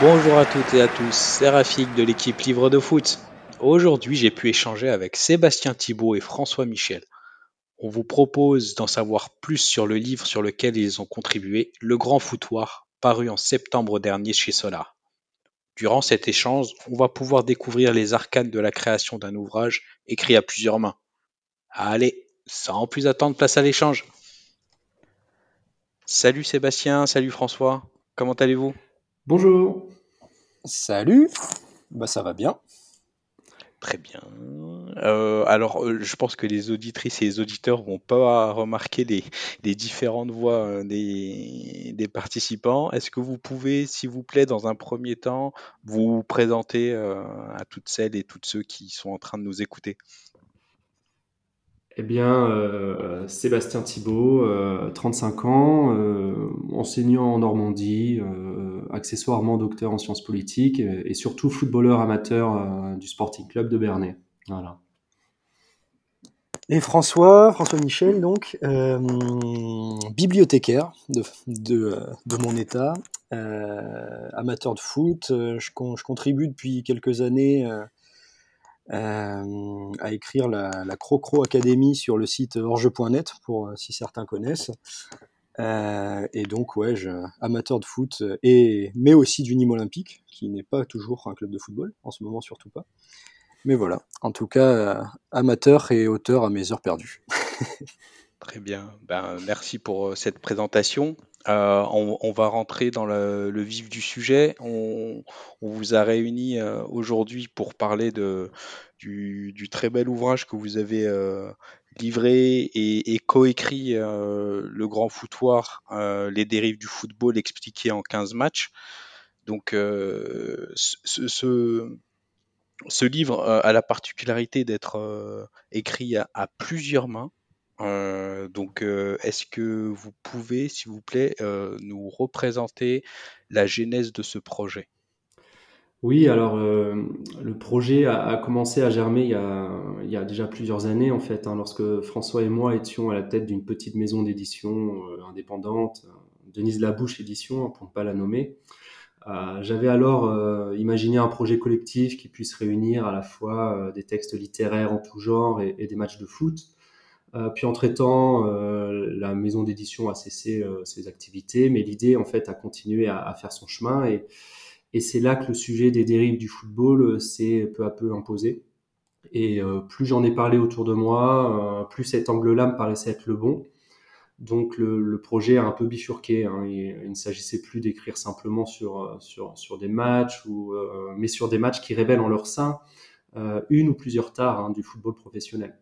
Bonjour à toutes et à tous, c'est Rafik de l'équipe Livre de Foot. Aujourd'hui, j'ai pu échanger avec Sébastien Thibault et François Michel. On vous propose d'en savoir plus sur le livre sur lequel ils ont contribué, Le Grand Foutoir, paru en septembre dernier chez Solar. Durant cet échange, on va pouvoir découvrir les arcanes de la création d'un ouvrage écrit à plusieurs mains. Allez, sans plus attendre, place à l'échange. Salut Sébastien, salut François, comment allez-vous? Bonjour. Salut. Bah ça va bien. Très bien. Euh, alors, euh, je pense que les auditrices et les auditeurs vont pas remarquer les, les différentes voix euh, des, des participants. Est-ce que vous pouvez, s'il vous plaît, dans un premier temps, vous présenter à toutes celles et tous ceux qui sont en train de nous écouter? Eh bien, Sébastien Thibault, 35 ans, enseignant en Normandie, accessoirement docteur en sciences politiques et, surtout footballeur amateur euh, du Sporting Club de Bernay. Voilà. Et François, François Michel, donc, euh, bibliothécaire de, de, mon état, euh, amateur de foot. Je, contribue depuis quelques années à écrire la, Crocro Academy sur le site orge.net, pour si certains connaissent. Euh, et donc, ouais, je, amateur de foot, euh, et, mais aussi du Nîmes Olympique, qui n'est pas toujours un club de football, en ce moment surtout pas. Mais voilà, en tout cas, euh, amateur et auteur à mes heures perdues. Très bien, ben, merci pour cette présentation. Euh, on, va rentrer dans le, vif du sujet. On, vous a réunis euh, aujourd'hui pour parler de, du, très bel ouvrage que vous avez euh, livré et, coécrit Le Grand Foutoir, les dérives du football expliquées en 15 matchs. Donc ce, ce, livre a la particularité d'être écrit à, plusieurs mains. Euh, donc, euh, est-ce que vous pouvez, s'il vous plaît, euh, nous représenter la genèse de ce projet? Oui, alors le projet a, commencé à germer il y a, déjà plusieurs années, en fait, hein, lorsque François et moi étions à la tête d'une petite maison d'édition indépendante, Denise Labouche Édition, hein, pour ne pas la nommer. J'avais alors imaginé un projet collectif qui puisse réunir à la fois des textes littéraires en tout genre et des matchs de foot. Euh, puis en traitant, euh, la maison d'édition a cessé euh, ses activités, mais l'idée en fait a continué à, faire son chemin et, c'est là que le sujet des dérives du football s'est peu à peu imposé. Et plus j'en ai parlé autour de moi, plus cet angle-là me paraissait être le bon. Donc le, projet a un peu bifurqué. Hein. Il, ne s'agissait plus d'écrire simplement sur, des matchs, mais sur des matchs qui révèlent en leur sein une ou plusieurs tares hein, du football professionnel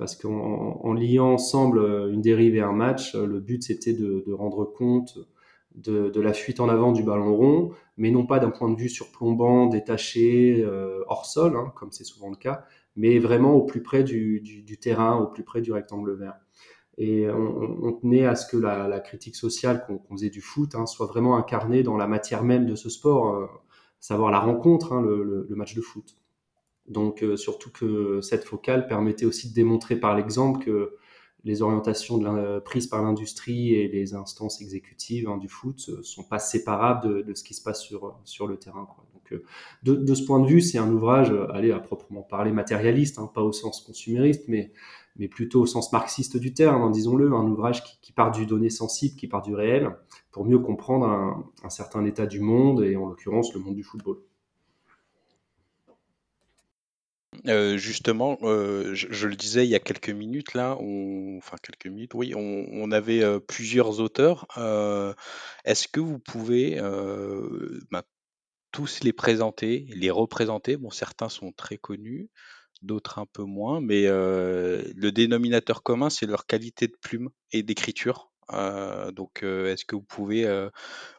parce qu'en en liant ensemble euh, une dérive et un match, euh, le but c'était de, rendre compte de, la fuite en avant du ballon rond, mais non pas d'un point de vue surplombant, détaché, euh, hors sol, hein, comme c'est souvent le cas, mais vraiment au plus près du, terrain, au plus près du rectangle vert. Et on, tenait à ce que la, critique sociale qu'on qu faisait du foot hein, soit vraiment incarnée dans la matière même de ce sport, savoir la rencontre, hein, le match de foot. Donc euh, surtout que cette focale permettait aussi de démontrer par l'exemple que les orientations prises par l'industrie et les instances exécutives hein, du foot ne sont pas séparables de, ce qui se passe sur, sur le terrain. Donc, euh, de, ce point de vue, c'est un ouvrage, euh, allez, à proprement parler matérialiste, hein, pas au sens consumériste, mais, mais plutôt au sens marxiste du terme, hein, disons-le, un ouvrage qui, part du donné sensible, qui part du réel, pour mieux comprendre un certain état du monde, et en l'occurrence le monde du football. Euh, justement, euh, je, le disais il y a quelques minutes là, on, enfin quelques minutes, oui, on, avait euh, plusieurs auteurs. Est-ce que vous pouvez bah, tous les présenter, les représenter? Bon, certains sont très connus, d'autres un peu moins, mais le dénominateur commun, c'est leur qualité de plume et d'écriture. Euh, donc, euh, est-ce que vous pouvez euh,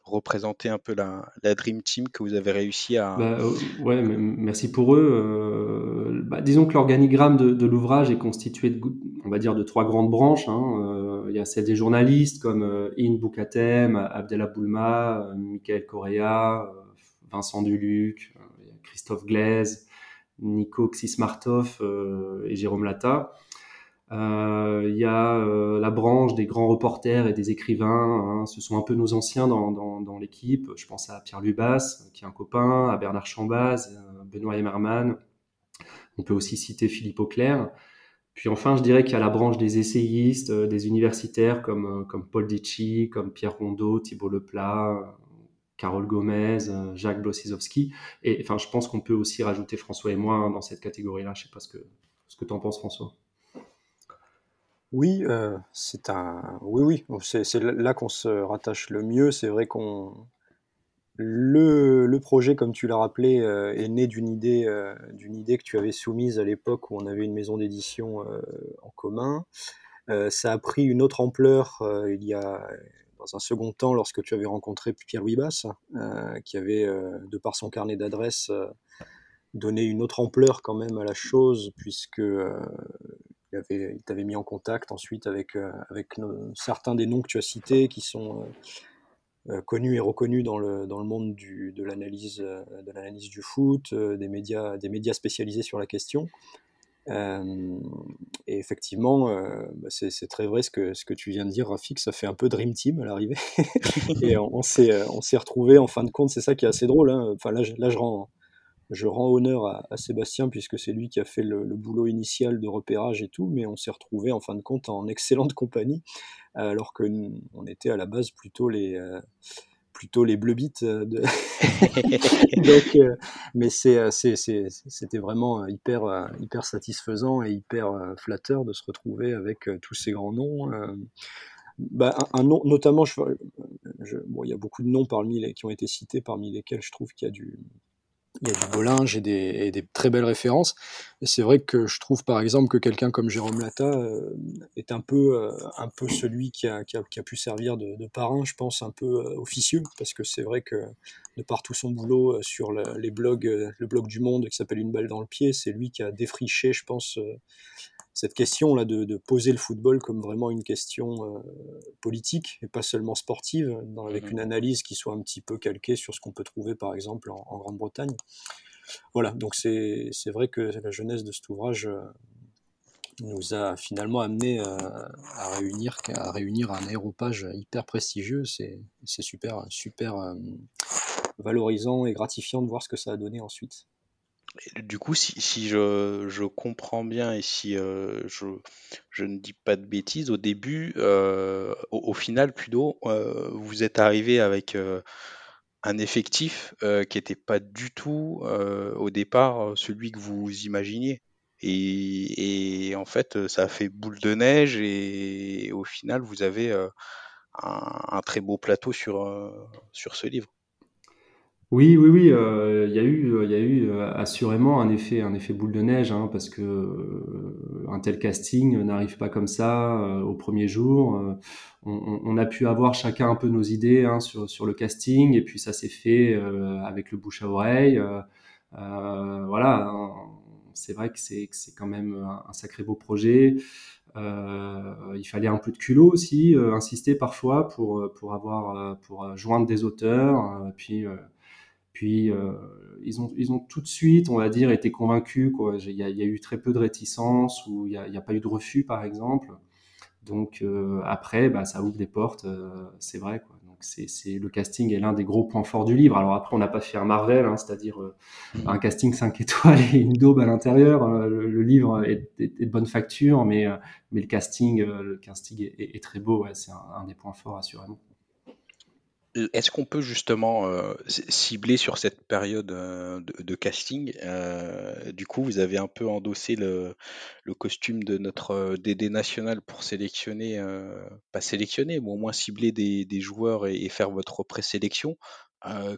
représenter un peu la, Dream Team que vous avez réussi à... Bah, ouais, merci pour eux. Bah, disons que l'organigramme de, l'ouvrage est constitué, de, on va dire, de trois grandes branches. Hein. il y a des journalistes comme In Boukatem, Abdel Boulma, Michael Correa, Vincent Duluc, Christophe Glaise, Nico Xismartov et Jérôme Lata. Il y a la branche des grands reporters et des écrivains. Hein. ce sont un peu nos anciens dans, l'équipe. Je pense à Pierre Lubas, qui est un copain, à Bernard Chambaz, Benoît Emerman. On peut aussi citer Philippe Auclair. Puis enfin, je dirais qu'il y a la branche des essayistes, des universitaires comme, Paul Ditchy, comme Pierre Rondeau, Thibault Leplat, Carole Gomez, euh, Jacques Blossizowski. Et enfin, je pense qu'on peut aussi rajouter François et moi hein, dans cette catégorie-là. Je ne sais pas que, ce que tu en penses, François. Oui, euh, c'est un. Oui, oui, c'est là qu'on se rattache le mieux. C'est vrai qu'on. Le, projet, comme tu l'as rappelé, euh, est né d'une idée, d'une idée que tu avais soumise à l'époque où on avait une maison d'édition en commun. ça a pris une autre ampleur il y a dans un second temps, lorsque tu avais rencontré Pierre-Louis Basse, euh, qui avait, euh, de par son carnet d'adresses, euh, donné une autre ampleur quand même à la chose, puisque il, t'avait mis en contact ensuite avec, avec certains des noms que tu as cités, qui sont connus et reconnus dans le, dans le monde de l'analyse de l'analyse du foot, des médias des médias spécialisés sur la question. Euh, et effectivement, euh, bah, c'est très vrai ce que, ce que tu viens de dire, Rafik, ça fait un peu Dream Team à l'arrivée. et on, on s'est retrouvés en fin de compte, c'est ça qui est assez drôle. Hein. Enfin, là, là, je rends, je rends honneur à, Sébastien puisque c'est lui qui a fait le, boulot initial de repérage et tout, mais on s'est retrouvés en fin de compte en excellente compagnie, alors que on était à la base plutôt les, euh, plutôt les bleu euh, De... Donc, euh, mais c'était vraiment hyper, hyper satisfaisant et hyper flatteur de se retrouver avec tous ces grands noms. Bah, un, nom, notamment, je, bon, il y a beaucoup de noms parmi les, qui ont été cités, parmi lesquels je trouve qu'il y a du, il y a du Bollinge et des, très belles références. C'est vrai que je trouve par exemple que quelqu'un comme Jérôme Lata euh, est un peu, euh, un peu celui qui a, pu servir de, parrain, je pense, un peu euh, officieux, parce que c'est vrai que de par tout son boulot sur les blogs, le blog du Monde qui s'appelle Une balle dans le pied, c'est lui qui a défriché, je pense, cette question là de, poser le football comme vraiment une question euh, politique et pas seulement sportive, avec mmh une analyse qui soit un petit peu calquée sur ce qu'on peut trouver par exemple en, Grande-Bretagne. Voilà, donc c'est vrai que la jeunesse de cet ouvrage euh, nous a finalement amené euh, à, réunir, à réunir un aéropage hyper prestigieux. C'est super, super valorisant et gratifiant de voir ce que ça a donné ensuite. Du coup, si, je, comprends bien et si euh, je, ne dis pas de bêtises, au début, euh, au, final, plutôt, euh, vous êtes arrivé avec un effectif qui n'était pas du tout au départ celui que vous imaginiez. Et, en fait, ça a fait boule de neige et, au final, vous avez un, très beau plateau sur, sur ce livre. Oui, oui, oui, euh, il y a eu, il y a eu euh, assurément un effet, un effet boule de neige, hein, parce que euh, un tel casting n'arrive pas comme ça au premier jour. On, a pu avoir chacun un peu nos idées hein, sur, sur le casting, et puis ça s'est fait avec le bouche à oreille. voilà, hein, c'est vrai que c'est que c'est quand même un, sacré beau projet. il fallait un peu de culot aussi, insister parfois pour pour avoir pour joindre des auteurs, puis puis euh, ils, ont, ils ont tout de suite, on va dire, été convaincus. Il y, a, eu très peu de réticence ou il n'y a, pas eu de refus, par exemple. Donc euh, après, bah, ça ouvre des portes, euh, c'est vrai. Quoi. Donc c'est, le casting est l'un des gros points forts du livre. Alors après, on n'a pas fait un Marvel, hein, c'est-à-dire mmh. un casting 5 étoiles et une daube à l'intérieur. Le, livre est, de bonne facture, mais, mais le casting, le casting est, très beau. c'est un, des points forts, assurément. Est-ce qu'on peut justement euh, cibler sur cette période euh, de, casting euh, Du coup, vous avez un peu endossé le, costume de notre DD national pour sélectionner, pas sélectionner, mais au moins cibler des, joueurs et, faire votre présélection.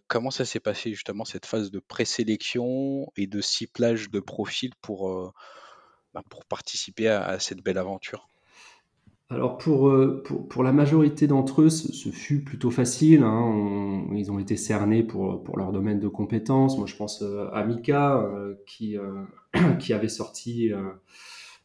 comment ça s'est passé justement cette phase de présélection et de ciblage de profil pour, bah, pour participer à cette belle aventure? Alors pour, euh, pour, pour, la majorité d'entre eux, ce, fut plutôt facile. Hein. ils ont été cernés pour, pour, leur domaine de compétences. Moi, je pense euh, à Mika, euh, qui, qui avait sorti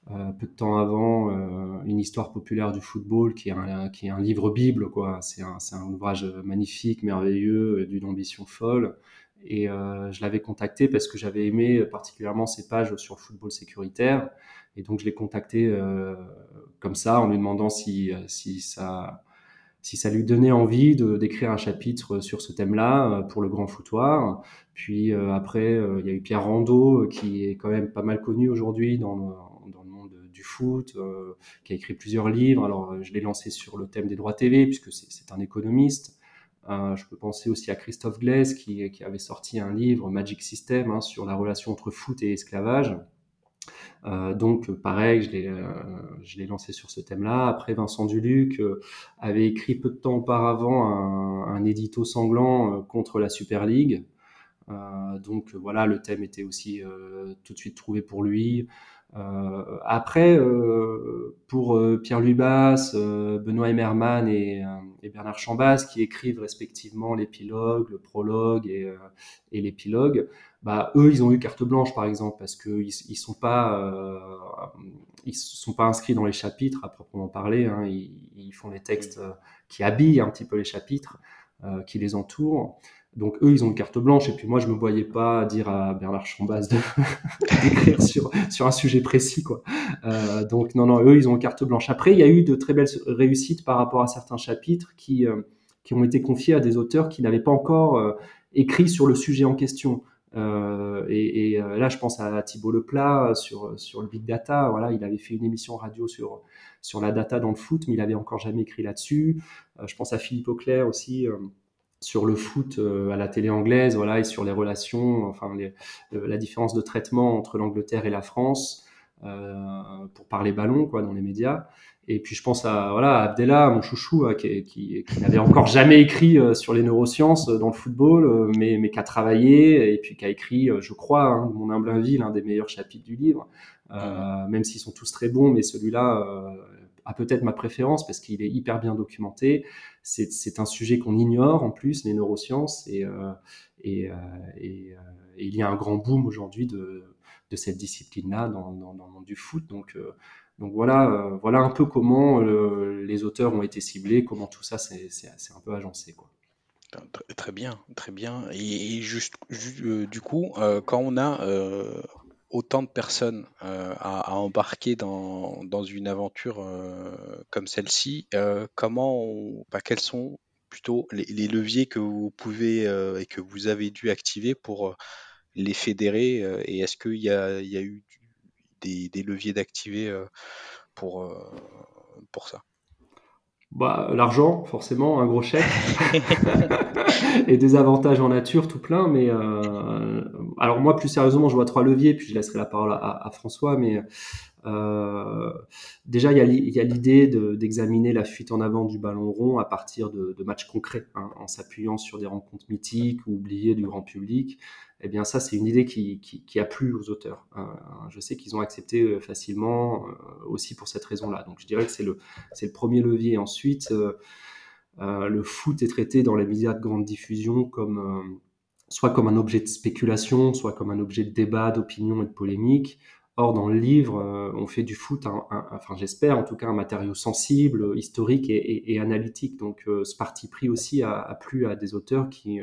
peu de temps avant une histoire populaire du football, qui est un, qui est un livre bible. quoi. C'est un, un, ouvrage magnifique, merveilleux, d'une ambition folle. Et je l'avais contacté parce que j'avais aimé particulièrement ses pages sur football sécuritaire. Et donc je l'ai contacté comme ça en lui demandant si, si ça lui donnait envie d'écrire un chapitre sur ce thème-là pour le grand foutoir. Puis après, il y a eu Pierre Rondeau, qui est quand même pas mal connu aujourd'hui dans, le monde du foot, qui a écrit plusieurs livres. Alors je l'ai lancé sur le thème des droits TV, puisque c'est un économiste. Euh, je peux penser aussi à Christophe Glaise qui, qui avait sorti un livre, Magic System, hein, sur la relation entre foot et esclavage. Euh, donc pareil, je l'ai, euh, je l'ai lancé sur ce thème-là. Après, Vincent Duluc euh, avait écrit peu de temps auparavant un, un édito sanglant contre la Super League. donc voilà, le thème était aussi tout de suite trouvé pour lui. Euh, après, euh, pour euh, Pierre Lubas, Benoît Emmerman et, et, Bernard Chambas, qui écrivent respectivement l'épilogue, le prologue et, et l'épilogue, bah, eux, ils ont eu carte blanche, par exemple, parce qu'ils ils sont pas, ils sont pas inscrits dans les chapitres à proprement parler. Hein, ils, ils, font les textes qui habillent un petit peu les chapitres, qui les entourent. Donc eux, ils ont une carte blanche, et puis moi, je me voyais pas dire à Bernard Chambaz d'écrire sur, sur un sujet précis, quoi. Euh, donc non, non, eux, ils ont une carte blanche. Après, il y a eu de très belles réussites par rapport à certains chapitres qui, euh, qui ont été confiés à des auteurs qui n'avaient pas encore euh, écrit sur le sujet en question. Euh, et, et là, je pense à Thibault Leplat sur, sur le big data. Voilà, il avait fait une émission radio sur, sur la data dans le foot, mais il avait encore jamais écrit là-dessus. je pense à Philippe Auclair aussi sur le foot euh, à la télé anglaise, voilà, et sur les relations, enfin les, la différence de traitement entre l'Angleterre et la France euh, pour parler ballon, quoi, dans les médias. Et puis je pense à voilà Abdella, mon chouchou, euh, qui, qui, qui n'avait encore jamais écrit euh, sur les neurosciences dans le football, mais, mais qui a travaillé et puis qui a écrit, je crois, hein, mon humble avis, l'un des meilleurs chapitres du livre. Euh, même s'ils sont tous très bons, mais celui-là a peut-être ma préférence parce qu'il est hyper bien documenté. C'est un sujet qu'on ignore en plus, les neurosciences, et, euh, euh, euh, il y a un grand boom aujourd'hui de, cette discipline-là dans, le monde du foot. Donc, voilà, voilà un peu comment les auteurs ont été ciblés, comment tout ça c'est un peu agencé. Très bien, très bien. Et, juste, du coup, quand on a autant de personnes euh, à, embarquer dans, une aventure euh, comme celle-ci, euh, comment, bah, quels sont plutôt les, leviers que vous pouvez et que vous avez dû activer pour les fédérer Et est-ce qu'il y a, il y a eu des, des leviers d'activer pour, pour ça? Bah, l'argent, forcément, un gros chèque. et des avantages en nature, tout plein. Mais euh, alors moi, plus sérieusement, je vois trois leviers, puis je laisserai la parole à, François. Mais euh, déjà, il y a l'idée d'examiner la fuite en avant du ballon rond à partir de, de matchs concrets, hein, en s'appuyant sur des rencontres mythiques ou oubliées du grand public eh bien ça c'est une idée qui, a plu aux auteurs. Euh, je sais qu'ils ont accepté euh, facilement euh, aussi pour cette raison-là. Donc je dirais que c'est le, premier levier. Ensuite, le foot est traité dans les médias de grande diffusion comme soit comme un objet de spéculation, soit comme un objet de débat, d'opinion et de polémique. Or, dans le livre, on fait du foot, enfin j'espère en tout cas, un matériau sensible, historique et, analytique. Donc, ce parti pris aussi a, plu à des auteurs qui,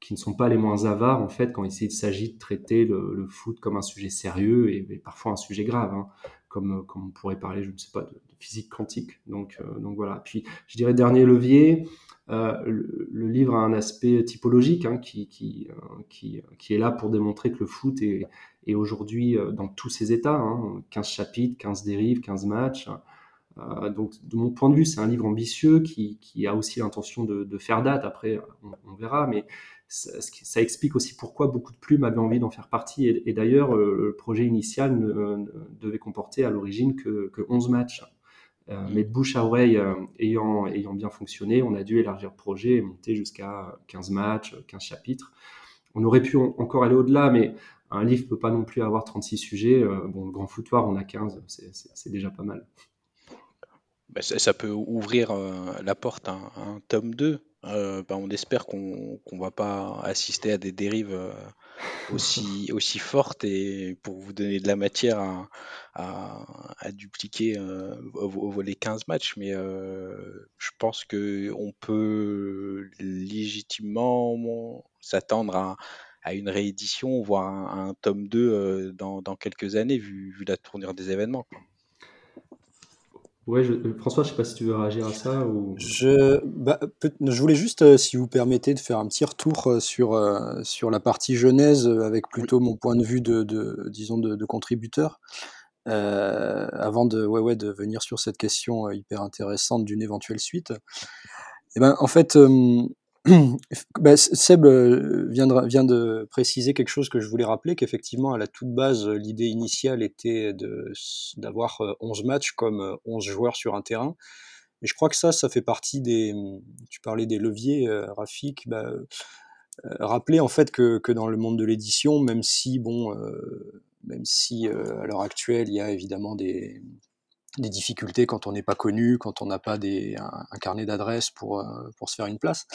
qui ne sont pas les moins avares en fait quand il s'agit de traiter le, foot comme un sujet sérieux et, parfois un sujet grave, hein, comme, comme on pourrait parler, je ne sais pas, de, physique quantique. Donc, euh, donc voilà. Puis je dirais dernier levier, euh, le, livre a un aspect typologique hein, qui, qui, euh, qui, qui, est là pour démontrer que le foot est, est aujourd'hui euh, dans tous ses états, hein, 15 chapitres, 15 dérives, 15 matchs. Euh, donc, de mon point de vue, c'est un livre ambitieux qui, qui a aussi l'intention de, de, faire date. Après, on, on verra, mais ça, ça, explique aussi pourquoi beaucoup de plumes avaient envie d'en faire partie. Et, et d'ailleurs, le, le, projet initial ne, ne devait comporter à l'origine que, que, 11 matchs. Euh, mais de bouche à oreille euh, ayant, ayant bien fonctionné, on a dû élargir le projet et monter jusqu'à 15 matchs, 15 chapitres. On aurait pu en, encore aller au-delà, mais un livre peut pas non plus avoir 36 sujets. Euh, bon, le grand foutoir, on a 15, c'est déjà pas mal. Ben, ça, ça, peut ouvrir euh, la porte à un, à un tome 2 euh, bah, on espère qu'on ne qu va pas assister à des dérives euh, aussi, aussi forte et pour vous donner de la matière à, à, dupliquer euh, les 15 matchs. Mais euh, je pense qu'on peut légitimement s'attendre à, à, une réédition, voire un, un tome 2 euh, dans, dans, quelques années, vu, vu, la tournure des événements. Quoi. Ouais, je, euh, François, je sais pas si tu veux réagir à ça ou. Je, bah, je voulais juste, euh, si vous permettez, de faire un petit retour euh, sur, sur la partie genèse, avec plutôt mon point de vue de, de disons, de, de contributeur, avant de, ouais, ouais, de venir sur cette question hyper intéressante d'une éventuelle suite. Et eh ben, en fait, bah, Seb euh, vient de, préciser quelque chose que je voulais rappeler, qu'effectivement, à la toute base, l'idée initiale était d'avoir 11 euh, matchs comme 11 euh, joueurs sur un terrain. Et je crois que ça, ça fait partie des... Tu parlais des leviers, Rafik. Bah, rappeler en fait que, que, dans le monde de l'édition, même si, bon, même si à l'heure actuelle, il y a évidemment des, des difficultés quand on n'est pas connu, quand on n'a pas des, un, un carnet d'adresses pour, pour se faire une place,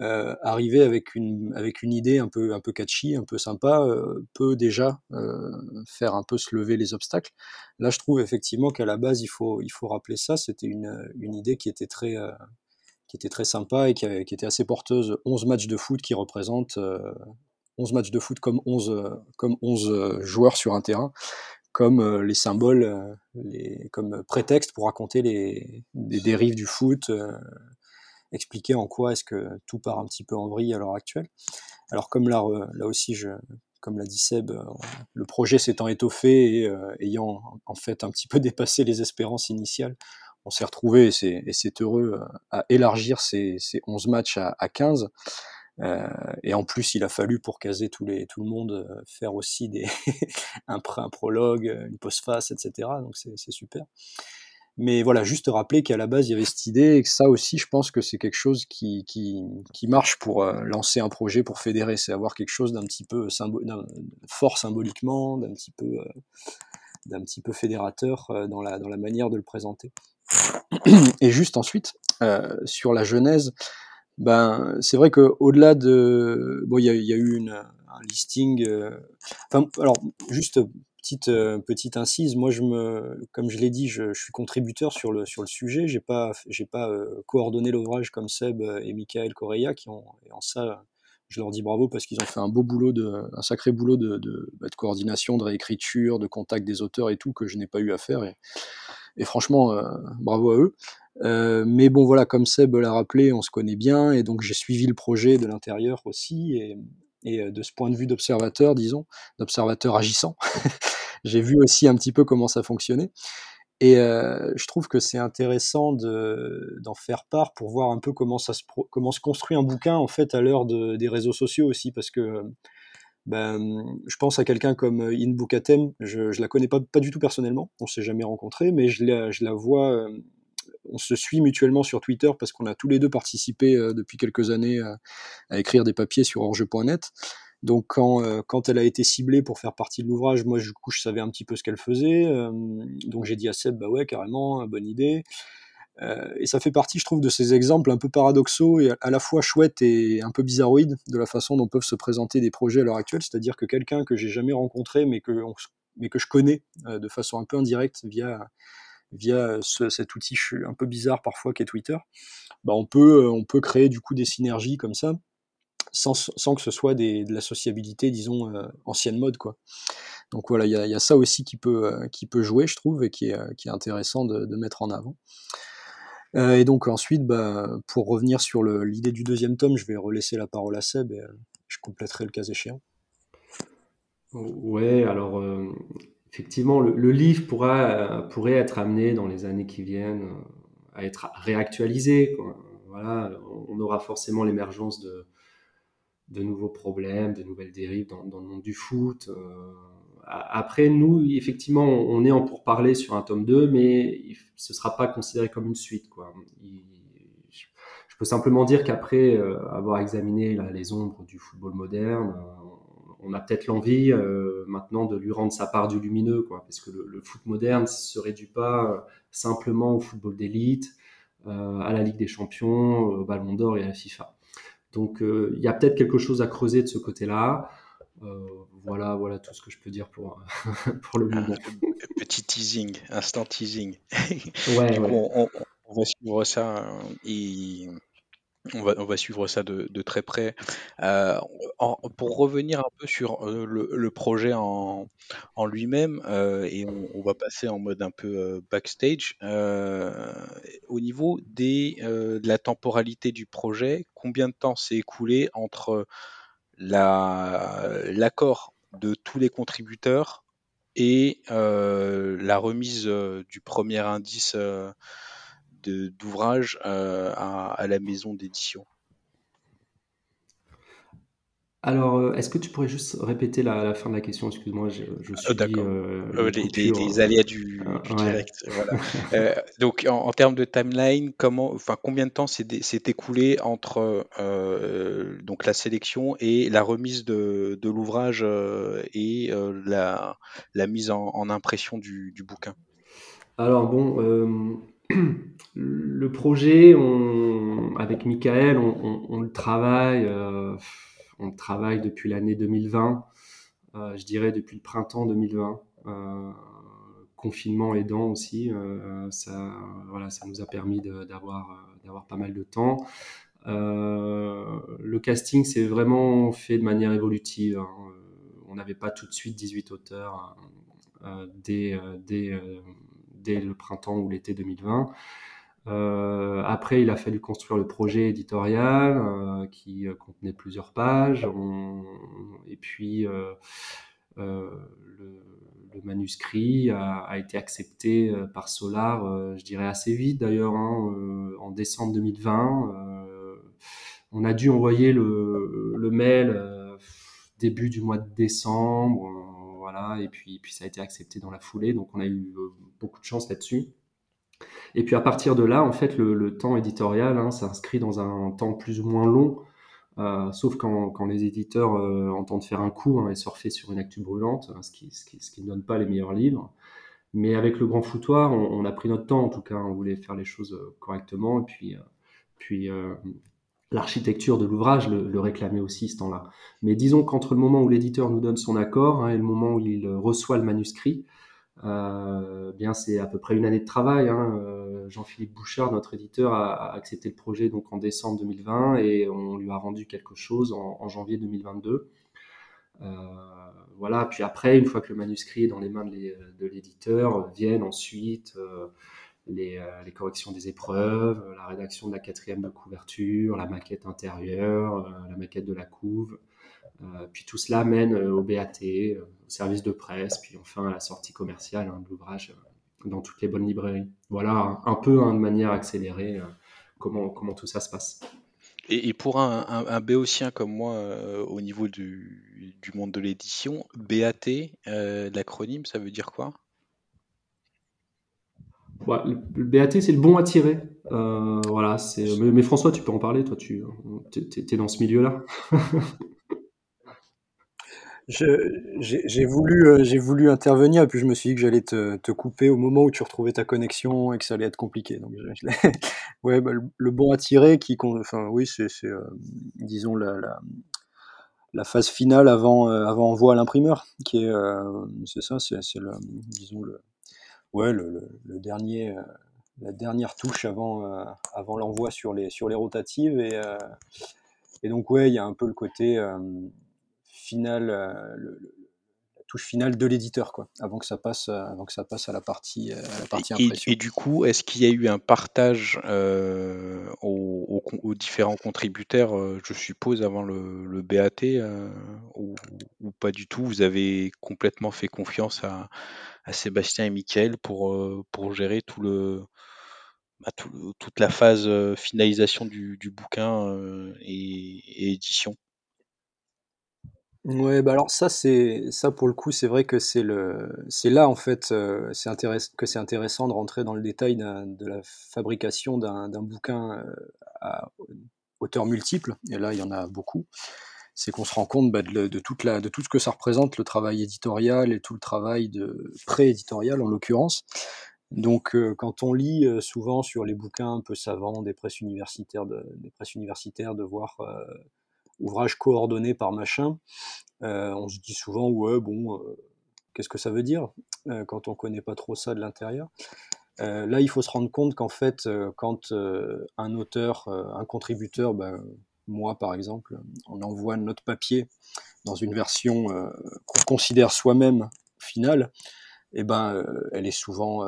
euh, arriver avec une, avec une idée un peu, un peu catchy, un peu sympa, euh, peut déjà euh, faire un peu se lever les obstacles. Là, je trouve effectivement qu'à la base, il faut, il faut rappeler ça. C'était une, une idée qui était très, qui était très sympa et qui, qui, était assez porteuse. 11 matchs de foot qui représentent 11 matchs de foot comme 11, comme 11 joueurs sur un terrain comme les symboles, les, comme prétexte pour raconter les, les dérives du foot, expliquer en quoi est-ce que tout part un petit peu en vrille à l'heure actuelle. Alors comme là, là aussi, je, comme l'a dit Seb, euh, le projet s'étant étoffé et euh, ayant en fait un petit peu dépassé les espérances initiales, on s'est retrouvé, et c'est heureux, euh, à élargir ces, ces 11 matchs à, à 15. Euh, et en plus, il a fallu pour caser tous les, tout le monde faire aussi des un, un prologue, une postface, etc. Donc c'est super. Mais voilà, juste rappeler qu'à la base, il y avait cette idée et que ça aussi, je pense que c'est quelque chose qui, qui, qui, marche pour euh, lancer un projet, pour fédérer. C'est avoir quelque chose d'un petit peu fort symboliquement, d'un petit peu, euh, d'un petit peu fédérateur euh, dans, la, dans la manière de le présenter. Et juste ensuite, sur la genèse, ben, c'est vrai qu'au-delà de. Bon, il y, y a, eu une, un listing. Enfin, alors, juste petite euh, petite incise, moi je me, comme je l'ai dit, je, suis contributeur sur le sur le sujet. J'ai pas j'ai pas euh, coordonné l'ouvrage comme Seb euh, et Michael Correa qui ont et en ça je leur dis bravo parce qu'ils ont fait un beau boulot de un sacré boulot de, de, bah, coordination, de réécriture, de contact des auteurs et tout que je n'ai pas eu à faire et, franchement bravo à eux. Mais bon voilà, comme Seb l'a rappelé, on se connaît bien et donc j'ai suivi le projet de l'intérieur aussi et, et de ce point de vue d'observateur, disons, d'observateur agissant, j'ai vu aussi un petit peu comment ça fonctionnait. Et euh, je trouve que c'est intéressant d'en faire part pour voir un peu comment, ça se, comment se construit un bouquin en fait à l'heure de, des réseaux sociaux aussi, parce que ben, je pense à quelqu'un comme In Boukatem, je, je la connais pas, pas du tout personnellement, on s'est jamais rencontré, mais je la, je la vois, euh, on se suit mutuellement sur Twitter parce qu'on a tous les deux participé euh, depuis quelques années à, à écrire des papiers sur orge.net. Donc quand, euh, quand elle a été ciblée pour faire partie de l'ouvrage, moi du coup je savais un petit peu ce qu'elle faisait. Euh, donc j'ai dit à Seb, bah ouais carrément, bonne idée. Euh, et ça fait partie, je trouve, de ces exemples un peu paradoxaux et à la fois chouettes et un peu bizarroïdes de la façon dont peuvent se présenter des projets à l'heure actuelle. C'est-à-dire que quelqu'un que j'ai jamais rencontré mais que, mais que je connais de façon un peu indirecte via, via ce, cet outil un peu bizarre parfois qu'est Twitter, bah on, peut, on peut créer du coup des synergies comme ça sans, sans que ce soit de la sociabilité, disons, euh, ancienne mode, quoi. Donc voilà, il y, a, ça aussi qui peut, euh, qui peut jouer, je trouve, et qui est, euh, qui est intéressant de, mettre en avant. Euh, et donc ensuite, bah, pour revenir sur l'idée du deuxième tome, je vais relaisser la parole à Seb et je compléterai le cas échéant. Ouais, alors effectivement, le, livre pourra, pourrait être amené dans les années qui viennent à être réactualisé. Voilà, on aura forcément l'émergence de, de nouveaux problèmes, de nouvelles dérives dans, le monde du foot. Euh, après, nous, effectivement, on est en pourparler sur un tome 2, mais ce ne sera pas considéré comme une suite. Je peux simplement dire qu'après euh, avoir examiné les ombres du football moderne, euh, on a peut-être l'envie euh, maintenant de lui rendre sa part du lumineux, quoi, parce que le, le foot moderne ne se réduit pas simplement au football d'élite, à la Ligue des Champions, au Ballon d'Or et à la FIFA. Donc euh, il y a peut-être quelque chose à creuser de ce côté-là. voilà, voilà tout ce que je peux dire pour, pour le moment. petit teasing, instant teasing. Ouais, du coup, ouais. on, on, va suivre ça et on va, suivre ça de, très près. Euh, pour revenir un peu sur euh, le, projet en, lui-même, euh, et on, va passer en mode un peu backstage, au niveau de la temporalité du projet, combien de temps s'est écoulé entre l'accord de tous les contributeurs et la remise du premier indice d'ouvrage à, à, la maison d'édition. Alors, euh, est-ce que tu pourrais juste répéter la, la fin de la question? Excuse-moi, je, je suis oh, euh, euh, les, les, les, aléas du, euh, du direct. Voilà. euh, donc, en, en, termes de timeline, comment, enfin, combien de temps s'est écoulé entre euh, donc la sélection et la remise de, de l'ouvrage et la, la, mise en, en impression du, du, bouquin? Alors bon, le projet, avec Michael, on, le travaille on travaille depuis l'année 2020, euh, je dirais depuis le printemps 2020. Euh, confinement aidant aussi, euh, ça, voilà, ça nous a permis d'avoir pas mal de temps. le casting s'est vraiment fait de manière évolutive. Hein. On n'avait pas tout de suite 18 auteurs dès, dès, dès, le printemps ou l'été 2020. Euh, après, il a fallu construire le projet éditorial euh, qui euh, contenait plusieurs pages. Et puis, le, manuscrit a, été accepté par Solar, je dirais assez vite d'ailleurs, hein, en décembre 2020. on a dû envoyer le mail début du mois de décembre. Et puis, ça a été accepté dans la foulée, donc on a eu beaucoup de chance là-dessus. Et puis à partir de là, en fait, le, temps éditorial hein, s'inscrit dans un temps plus ou moins long, euh, sauf quand, les éditeurs euh, entendent faire un coup hein, et surfer sur une actu brûlante, hein, ce, qui, ne donne pas les meilleurs livres. Mais avec le grand foutoir, on, a pris notre temps, en tout cas, on voulait faire les choses euh, correctement, et puis, euh, euh, l'architecture de l'ouvrage le, réclamait aussi ce temps-là. Mais disons qu'entre le moment où l'éditeur nous donne son accord hein, et le moment où il reçoit le manuscrit, euh, bien, c'est à peu près une année de travail. Hein. Euh, Jean-Philippe Bouchard, notre éditeur, a, accepté le projet donc en décembre 2020 et on lui a rendu quelque chose en, janvier 2022. Euh, voilà. Puis après, une fois que le manuscrit est dans les mains de l'éditeur, viennent ensuite euh, les, euh, les, corrections des épreuves, la rédaction de la quatrième de couverture, la maquette intérieure, euh, la maquette de la couve. Euh, puis tout cela mène au BAT, au service de presse, puis enfin à la sortie commerciale hein, de l'ouvrage dans toutes les bonnes librairies. Voilà un, peu hein, de manière accélérée euh, comment, comment tout ça se passe. Et, pour un, béotien comme moi, euh, au niveau du, monde de l'édition, BAT, euh, l'acronyme, ça veut dire quoi? Le, BAT, c'est le bon à tirer. Euh, voilà. Mais, mais, François, tu peux en parler, toi, tu es, dans ce milieu-là. J'ai voulu, euh, voulu intervenir puis je me suis dit que j'allais te, couper au moment où tu retrouvais ta connexion et que ça allait être compliqué. Donc, je, ouais, bah, le, bon à tirer, qui, enfin, oui, c'est, euh, disons, la, la, phase finale avant, avant envoi à l'imprimeur, qui est, c'est ça, c'est, disons, le, ouais, le, le dernier, euh, la dernière touche avant, euh, avant l'envoi sur les, sur les rotatives. Et, et donc, ouais, il y a un peu le côté finale, euh, le, touche finale de l'éditeur, quoi, avant que ça passe, euh, avant que ça passe à la partie, euh, à la partie et, et, du coup, est-ce qu'il y a eu un partage euh, aux, aux, aux, différents contributeurs, je suppose, avant le, le BAT, euh, ou, ou, pas du tout? Vous avez complètement fait confiance à, à Sébastien et Mickaël pour, pour gérer tout le, bah, tout toute la phase finalisation du, du bouquin et, et édition? Ouais, bah alors ça c'est ça pour le coup c'est vrai que c'est le c'est là en fait euh, c'est intéressant que c'est intéressant de rentrer dans le détail de la fabrication d'un bouquin euh, à hauteur multiple et là il y en a beaucoup. C'est qu'on se rend compte bah, de, de, toute la de tout ce que ça représente le travail éditorial et tout le travail de pré-éditorial en l'occurrence. Donc euh, quand on lit euh, souvent sur les bouquins un peu savants des presses universitaires de, des presses universitaires de voir euh, ouvrage coordonné par machin, on se dit souvent ouais bon, qu'est-ce que ça veut dire quand on connaît pas trop ça de l'intérieur. là, il faut se rendre compte qu'en fait, quand un auteur, un contributeur, ben, moi par exemple, on envoie notre papier dans une version qu'on considère soi-même finale, eh ben, elle est souvent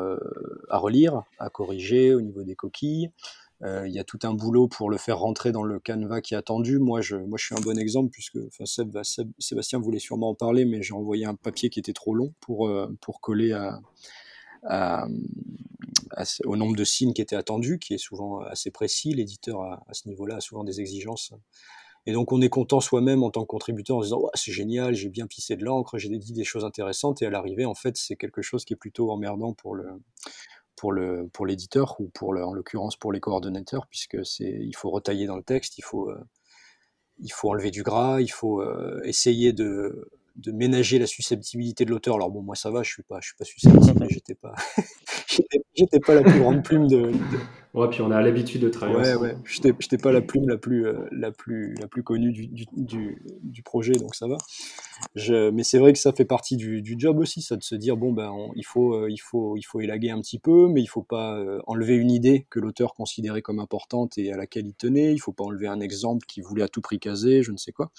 à relire, à corriger au niveau des coquilles. Il y a tout un boulot pour le faire rentrer dans le canevas qui est attendu. Moi, je, moi, je suis un bon exemple puisque, Sébastien voulait sûrement en parler, mais j'ai envoyé un papier qui était trop long pour, pour coller au nombre de signes qui étaient attendus, qui est souvent assez précis. L'éditeur à, ce niveau-là a souvent des exigences et donc on est content soi-même en tant que contributeur en se disant c'est génial, j'ai bien pissé de l'encre, j'ai dit des choses intéressantes et à l'arrivée en fait c'est quelque chose qui est plutôt emmerdant pour le pour le pour l'éditeur ou pour en l'occurrence pour les coordonnateurs puisque c'est il faut retailler dans le texte, il faut euh, il faut enlever du gras, il faut euh, essayer de de ménager la susceptibilité de l'auteur. Alors bon, moi ça va, je suis pas, je suis pas susceptible, j'étais pas, j'étais pas la plus grande plume de, Ouais, puis on a l'habitude de travailler. Ouais, ouais. J'étais pas la plume la plus, euh, la plus, la plus connue du, du, du, projet, donc ça va. Je, mais c'est vrai que ça fait partie du, job aussi, ça de se dire bon ben il faut, euh, il faut, il faut élaguer un petit peu, mais il faut pas euh, enlever une idée que l'auteur considérait comme importante et à laquelle il tenait. Il faut pas enlever un exemple qu'il voulait à tout prix caser, je ne sais quoi.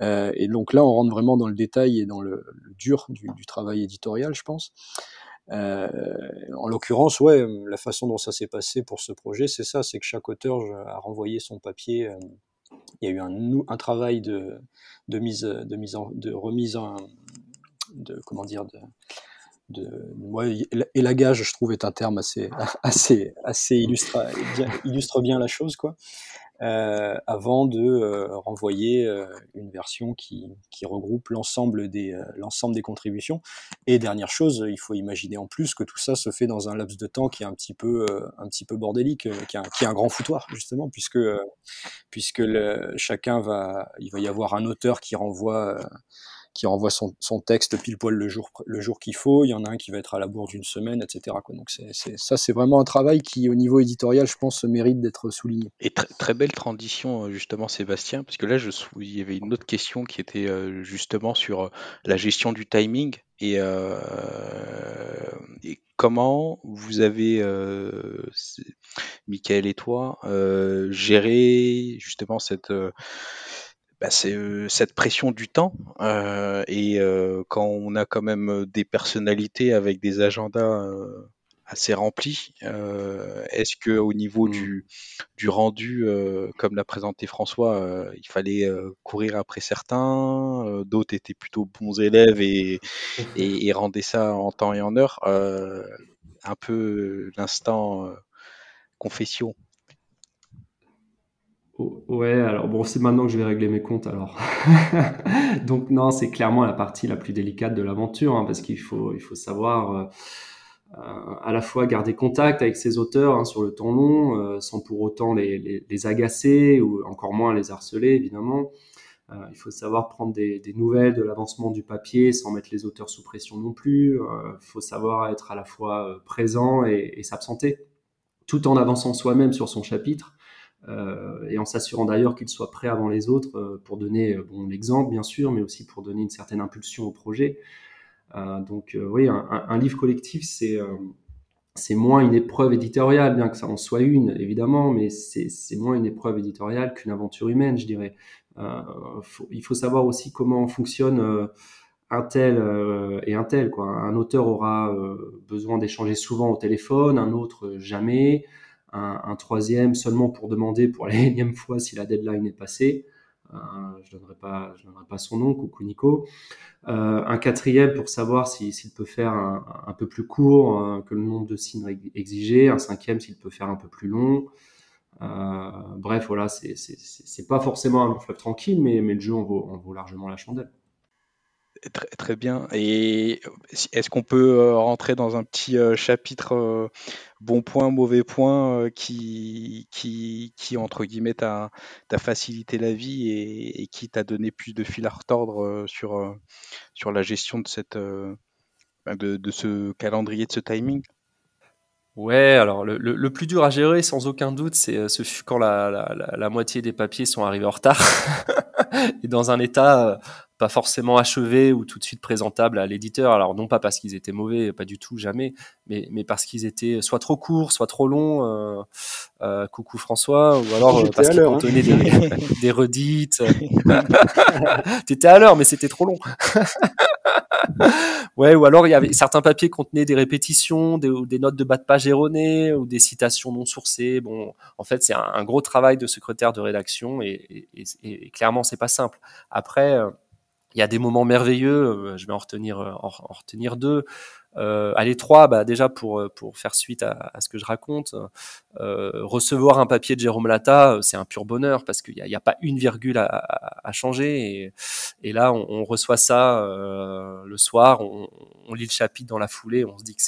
et donc là, on rentre vraiment dans le détail et dans le, le dur du, travail éditorial, je pense. Euh, en l'occurrence, ouais, la façon dont ça s'est passé pour ce projet, c'est ça, c'est que chaque auteur a renvoyé son papier. Euh, il y a eu un, un travail de, de, mise, de, mise en, de remise en, de comment dire, de, de ouais, élagage, je trouve, est un terme assez, assez, assez illustre illustre bien la chose, quoi. Euh, avant de euh, renvoyer euh, une version qui, qui regroupe l'ensemble des, l'ensemble des contributions. Et dernière chose, il faut imaginer en plus que tout ça se fait dans un laps de temps qui est un petit peu, un petit peu bordélique, qui est, un, qui est un grand foutoir justement, puisque, puisque le, chacun va, il va y avoir un auteur qui renvoie qui renvoie son, son, texte pile poil le jour, le jour qu'il faut. Il y en a un qui va être à la bourre d'une semaine, etc. Donc ça, c'est vraiment un travail qui, au niveau éditorial, je pense, mérite d'être souligné. Et très, belle transition, euh, justement, Sébastien, parce que là, il y avait une autre question qui était euh, justement sur euh, la gestion du timing et, comment vous avez, euh, Michael et toi, géré justement cette bah, c'est cette pression du temps et quand on a quand même des personnalités avec des agendas assez remplis, est-ce que au niveau mmh. du, du rendu, comme l'a présenté François, il fallait courir après certains, d'autres étaient plutôt bons élèves et, et, et, rendaient ça en temps et en heure, un peu l'instant confession? Ouais, alors bon, c'est maintenant que je vais régler mes comptes alors. Donc non, c'est clairement la partie la plus délicate de l'aventure, hein, parce qu'il faut, il faut savoir euh, euh, à la fois garder contact avec ses auteurs hein, sur le temps long, euh, sans pour autant les, les, agacer ou encore moins les harceler, évidemment. il faut savoir prendre des, nouvelles de l'avancement du papier sans mettre les auteurs sous pression non plus. Il faut savoir être à la fois présent et s'absenter, tout en avançant soi-même sur son chapitre. Euh, et en s'assurant d'ailleurs qu'il soit prêt avant les autres euh, pour donner euh, bon, l'exemple, bien sûr, mais aussi pour donner une certaine impulsion au projet. donc oui, un, livre collectif, c'est c'est moins une épreuve éditoriale, bien que ça en soit une, évidemment, mais c'est moins une épreuve éditoriale qu'une aventure humaine, je dirais. il faut savoir aussi comment fonctionne un tel et un tel. Quoi. Un auteur aura besoin d'échanger souvent au téléphone, un autre jamais un, troisième seulement pour demander pour la énième fois si la deadline est passée. Euh, je ne donnerai, donnerai pas son nom, coucou Nico. Euh, un quatrième pour savoir s'il peut faire un, peu plus court euh, que le nombre de signes exigés. Un cinquième s'il peut faire un peu plus long. bref, voilà, c'est pas forcément un fleuve tranquille, mais, le jeu en vaut largement la chandelle. Très, très, bien. Et est-ce qu'on peut euh, rentrer dans un petit euh, chapitre euh, bon point, mauvais point qui, qui, qui, entre guillemets, t'a facilité la vie et, qui t'a donné plus de fil à retordre sur, sur la gestion de, cette, de, de ce calendrier, de ce timing? Ouais, alors le, le, plus dur à gérer, sans aucun doute, c'est quand la, la, la, moitié des papiers sont arrivés en retard et dans un état pas forcément achevé ou tout de suite présentable à l'éditeur. Alors non pas parce qu'ils étaient mauvais, pas du tout, jamais, mais, mais parce qu'ils étaient soit trop courts, soit trop longs. Euh, euh, coucou François, ou alors euh, parce qu'ils hein. contenaient des, des redites. T'étais à l'heure, mais c'était trop long. ouais, ou alors il y avait certains papiers contenaient des répétitions, des, des notes de bas de page erronées ou des citations non sourcées. Bon, en fait, c'est un, gros travail de secrétaire de rédaction et, et, et, et clairement, c'est pas simple. Après, il y a des moments merveilleux, euh, je vais en retenir, euh, deux. Euh, allez, trois, bah, déjà pour, euh, faire suite à, à ce que je raconte, recevoir un papier de Jérôme Lata, c'est un pur bonheur parce qu'il n'y a, pas une virgule à, à, à changer. Et, là, on, reçoit ça le soir, on, lit le chapitre dans la foulée, on se dit que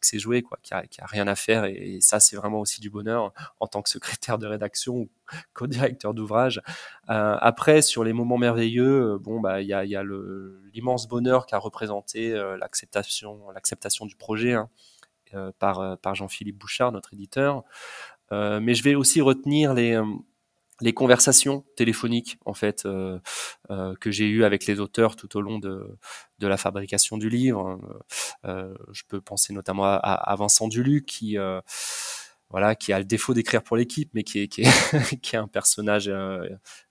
c'est joué, quoi, qu'il n'y a, a, rien à faire. Et ça, c'est vraiment aussi du bonheur en tant que secrétaire de rédaction co-directeur d'ouvrage. Euh, après, sur les moments merveilleux, euh, bon, bah, il y a, y a l'immense bonheur qu'a représenté euh, l'acceptation, l'acceptation du projet hein, euh, par, euh, par Jean-Philippe Bouchard, notre éditeur. mais je vais aussi retenir les les conversations téléphoniques en fait euh, euh, que j'ai eues avec les auteurs tout au long de, de la fabrication du livre. Euh, je peux penser notamment à, à Vincent Duluc qui voilà, qui a le défaut d'écrire pour l'équipe, mais qui est, qui est, qui est un personnage euh,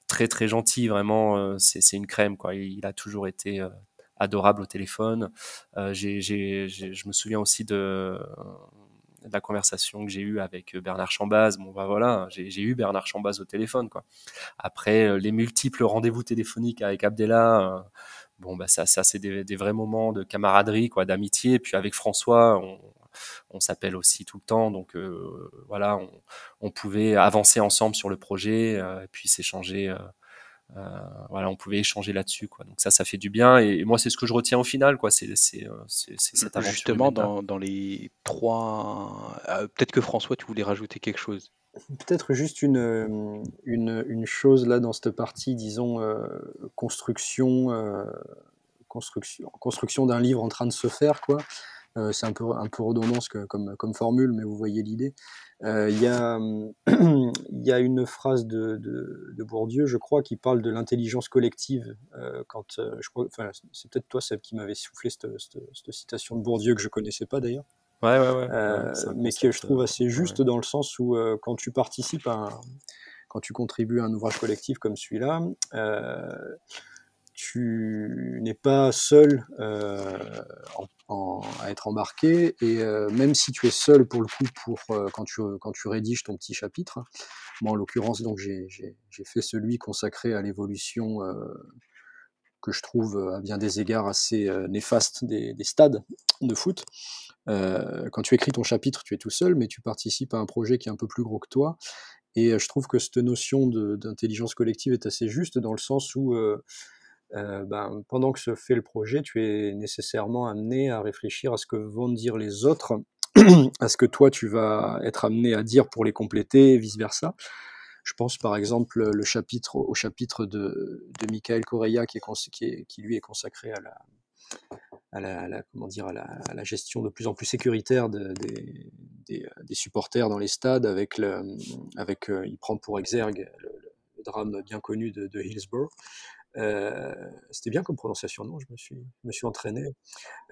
très très gentil, vraiment, euh, c'est une crème, quoi. Il, a toujours été euh, adorable au téléphone. j'ai, je me souviens aussi de, de la conversation que j'ai eue avec Bernard Chambaz. Bon, bah voilà, j'ai eu Bernard Chambaz au téléphone, quoi. Après, les multiples rendez-vous téléphoniques avec Abdella, bon, bah ça, ça c'est des, des, vrais moments de camaraderie, quoi, d'amitié. Puis avec François, on, on s'appelle aussi tout le temps. Donc euh, voilà, on, pouvait avancer ensemble sur le projet, euh, et puis s'échanger. Euh, voilà, on pouvait échanger là-dessus, quoi. Donc ça, ça fait du bien. Et, moi, c'est ce que je retiens au final, quoi. C'est cette aventure. Justement, dans, les trois, peut-être que François, tu voulais rajouter quelque chose? Peut-être juste une, une, chose là dans cette partie, disons, construction, construction, construction d'un livre en train de se faire, quoi. Euh, c'est un peu, un peu redondant comme, comme formule, mais vous voyez l'idée. Euh, il y, a, y a une phrase de, de, Bourdieu, je crois, qui parle de l'intelligence collective. Euh, quand, je crois, enfin, c'est peut-être toi, Seb, qui m'avait soufflé cette, cette, citation de Bourdieu que je connaissais pas d'ailleurs. Ouais, ouais, ouais. mais que je trouve assez juste dans le sens où quand tu participes à quand tu contribues à un ouvrage collectif comme celui-là, tu n'es pas seul euh, en, à être embarqué. Et euh, même si tu es seul pour le coup pour euh, quand tu quand tu rédiges ton petit chapitre moi en l'occurrence donc j'ai fait celui consacré à l'évolution que je trouve à bien des égards assez néfaste des, stades de foot. Quand tu écris ton chapitre tu es tout seul mais tu participes à un projet qui est un peu plus gros que toi. Et je trouve que cette notion d'intelligence collective est assez juste dans le sens où euh, ben, pendant que se fait le projet, tu es nécessairement amené à réfléchir à ce que vont dire les autres, à ce que toi tu vas être amené à dire pour les compléter, et vice versa. Je pense par exemple au chapitre de, Michael Correa qui, lui est consacré à la, gestion de plus en plus sécuritaire de, des, supporters dans les stades, avec, euh, il prend pour exergue le, drame bien connu de Hillsborough. C'était bien comme prononciation, non? Je me suis, me suis entraîné.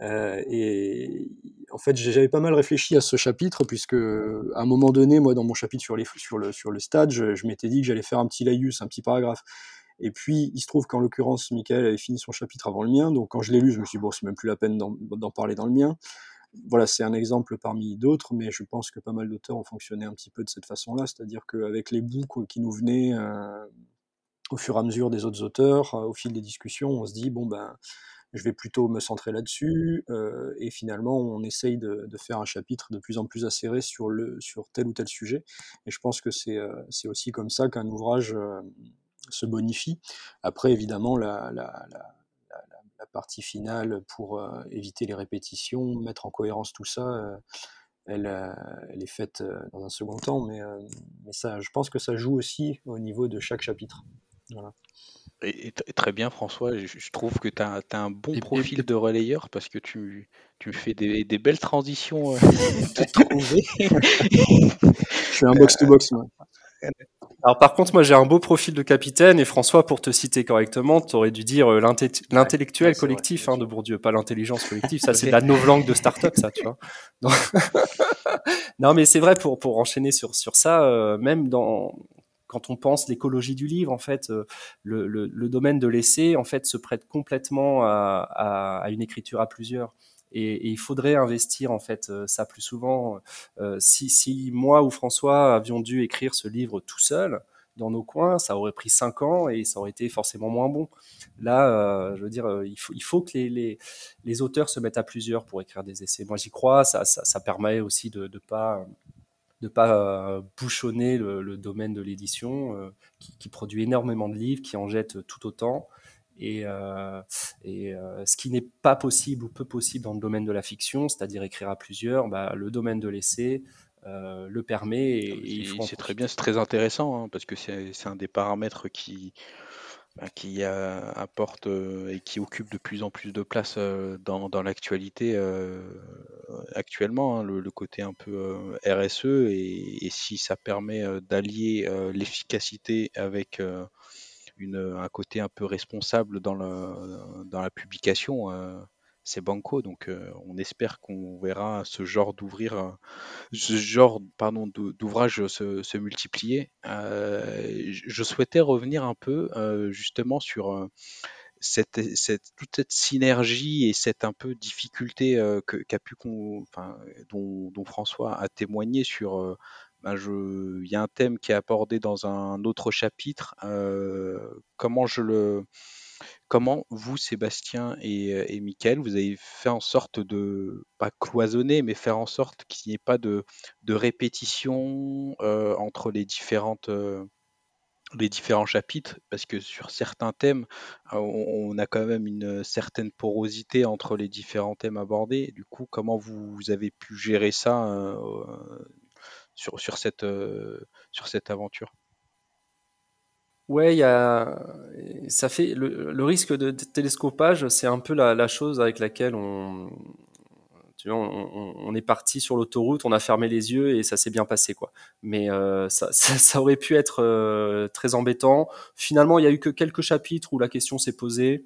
Euh, et en fait, j'avais pas mal réfléchi à ce chapitre, puisque à un moment donné, moi, dans mon chapitre sur, le, sur le stade, je, m'étais dit que j'allais faire un petit laïus, un petit paragraphe. Et puis, il se trouve qu'en l'occurrence, Michael avait fini son chapitre avant le mien, donc quand je l'ai lu, je me suis dit, bon, c'est même plus la peine d'en parler dans le mien. Voilà, c'est un exemple parmi d'autres, mais je pense que pas mal d'auteurs ont fonctionné un petit peu de cette façon-là, c'est-à-dire qu'avec les bouts qui nous venaient, euh, au fur et à mesure des autres auteurs, euh, au fil des discussions, on se dit bon ben je vais plutôt me centrer là-dessus, euh, et finalement on essaye de, faire un chapitre de plus en plus acéré sur, le, sur tel ou tel sujet. Et je pense que c'est euh, aussi comme ça qu'un ouvrage se bonifie. Après évidemment la, partie finale pour éviter les répétitions, mettre en cohérence tout ça, elle, elle, est faite dans un second temps, mais, mais ça, je pense que ça joue aussi au niveau de chaque chapitre. Et, très bien, François. Je, trouve que tu as, un bon profil de relayeur parce que tu, tu me fais des, belles transitions. Euh, je suis un box-to-box, moi. Alors par contre, moi j'ai un beau profil de capitaine et François, pour te citer correctement, tu aurais dû dire euh, l'intellectuel collectif hein, de Bourdieu, pas l'intelligence collective. Ça c'est de la novlangue de start-up, ça, tu vois. non mais c'est vrai pour pour enchaîner sur sur ça, euh, même dans quand on pense l'écologie du livre, en fait, euh, le, domaine de l'essai, en fait, se prête complètement à, une écriture à plusieurs. Et, il faudrait investir en fait euh, ça plus souvent. Euh, si, si, moi ou François avions dû écrire ce livre tout seul dans nos coins, ça aurait pris cinq ans et ça aurait été forcément moins bon. Là, je veux dire, il faut, que les, auteurs se mettent à plusieurs pour écrire des essais. Moi, j'y crois. Ça, ça, ça, permet aussi de ne pas de pas bouchonner le, domaine de l'édition, qui, qui, produit énormément de livres, qui en jette tout autant. Et, euh, et euh, ce qui n'est pas possible ou peu possible dans le domaine de la fiction, c'est-à-dire écrire à plusieurs, bah, le domaine de l'essai euh, le permet. Et, c'est très bien, c'est très intéressant hein, parce que c'est un des paramètres qui, bah, qui apporte et qui occupe de plus en plus de place dans, dans l'actualité actuellement, hein, le, côté un peu RSE et, et, si ça permet d'allier l'efficacité avec un côté un peu responsable dans, le, dans la publication, euh, c'est banco. Donc euh, on espère qu'on verra ce genre d'ouvrir, euh, ce genre pardon d'ouvrage se, multiplier. je souhaitais revenir un peu justement sur cette, toute cette synergie et cette un peu difficulté qu'a pu, enfin, dont, François a témoigné sur ben, il y a un thème qui est abordé dans un autre chapitre. Euh, comment je le, comment vous, Sébastien et, et Mickaël, vous avez fait en sorte de pas cloisonner, mais faire en sorte qu'il n'y ait pas de, répétition euh, entre euh, les différents chapitres, parce que sur certains thèmes, on, a quand même une certaine porosité entre les différents thèmes abordés. Du coup, comment vous, avez pu gérer ça euh, sur cette aventure? Ouais, y a, ça fait le, risque de télescopage, c'est un peu la, chose avec laquelle on, tu vois, on, est parti sur l'autoroute, on a fermé les yeux et ça s'est bien passé quoi. Mais euh, ça, aurait pu être euh, très embêtant. Finalement, il y a eu que quelques chapitres où la question s'est posée.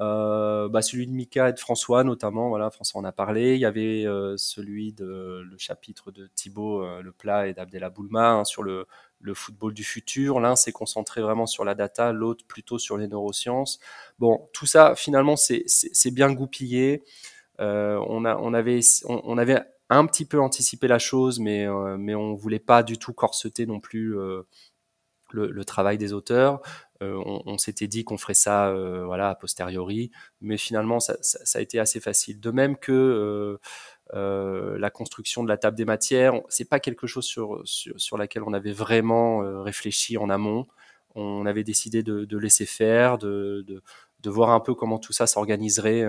Euh, bah, celui de Mika et de François notamment, voilà, François en a parlé. Il y avait celui de le chapitre de Thibaut Le Plat et d'Abdella Boulma hein, sur le, le, football du futur. L'un s'est concentré vraiment sur la data, l'autre plutôt sur les neurosciences. Bon, tout ça finalement c'est bien goupillé. on, a, on, avait, un petit peu anticipé la chose, mais, mais on voulait pas du tout corseter non plus le, le, travail des auteurs. Euh, on, s'était dit qu'on ferait ça euh, voilà, a posteriori, mais finalement, ça, a été assez facile. De même que euh, la construction de la table des matières, c'est pas quelque chose sur, sur, laquelle on avait vraiment réfléchi en amont. On avait décidé de, laisser faire, de, de, voir un peu comment tout ça s'organiserait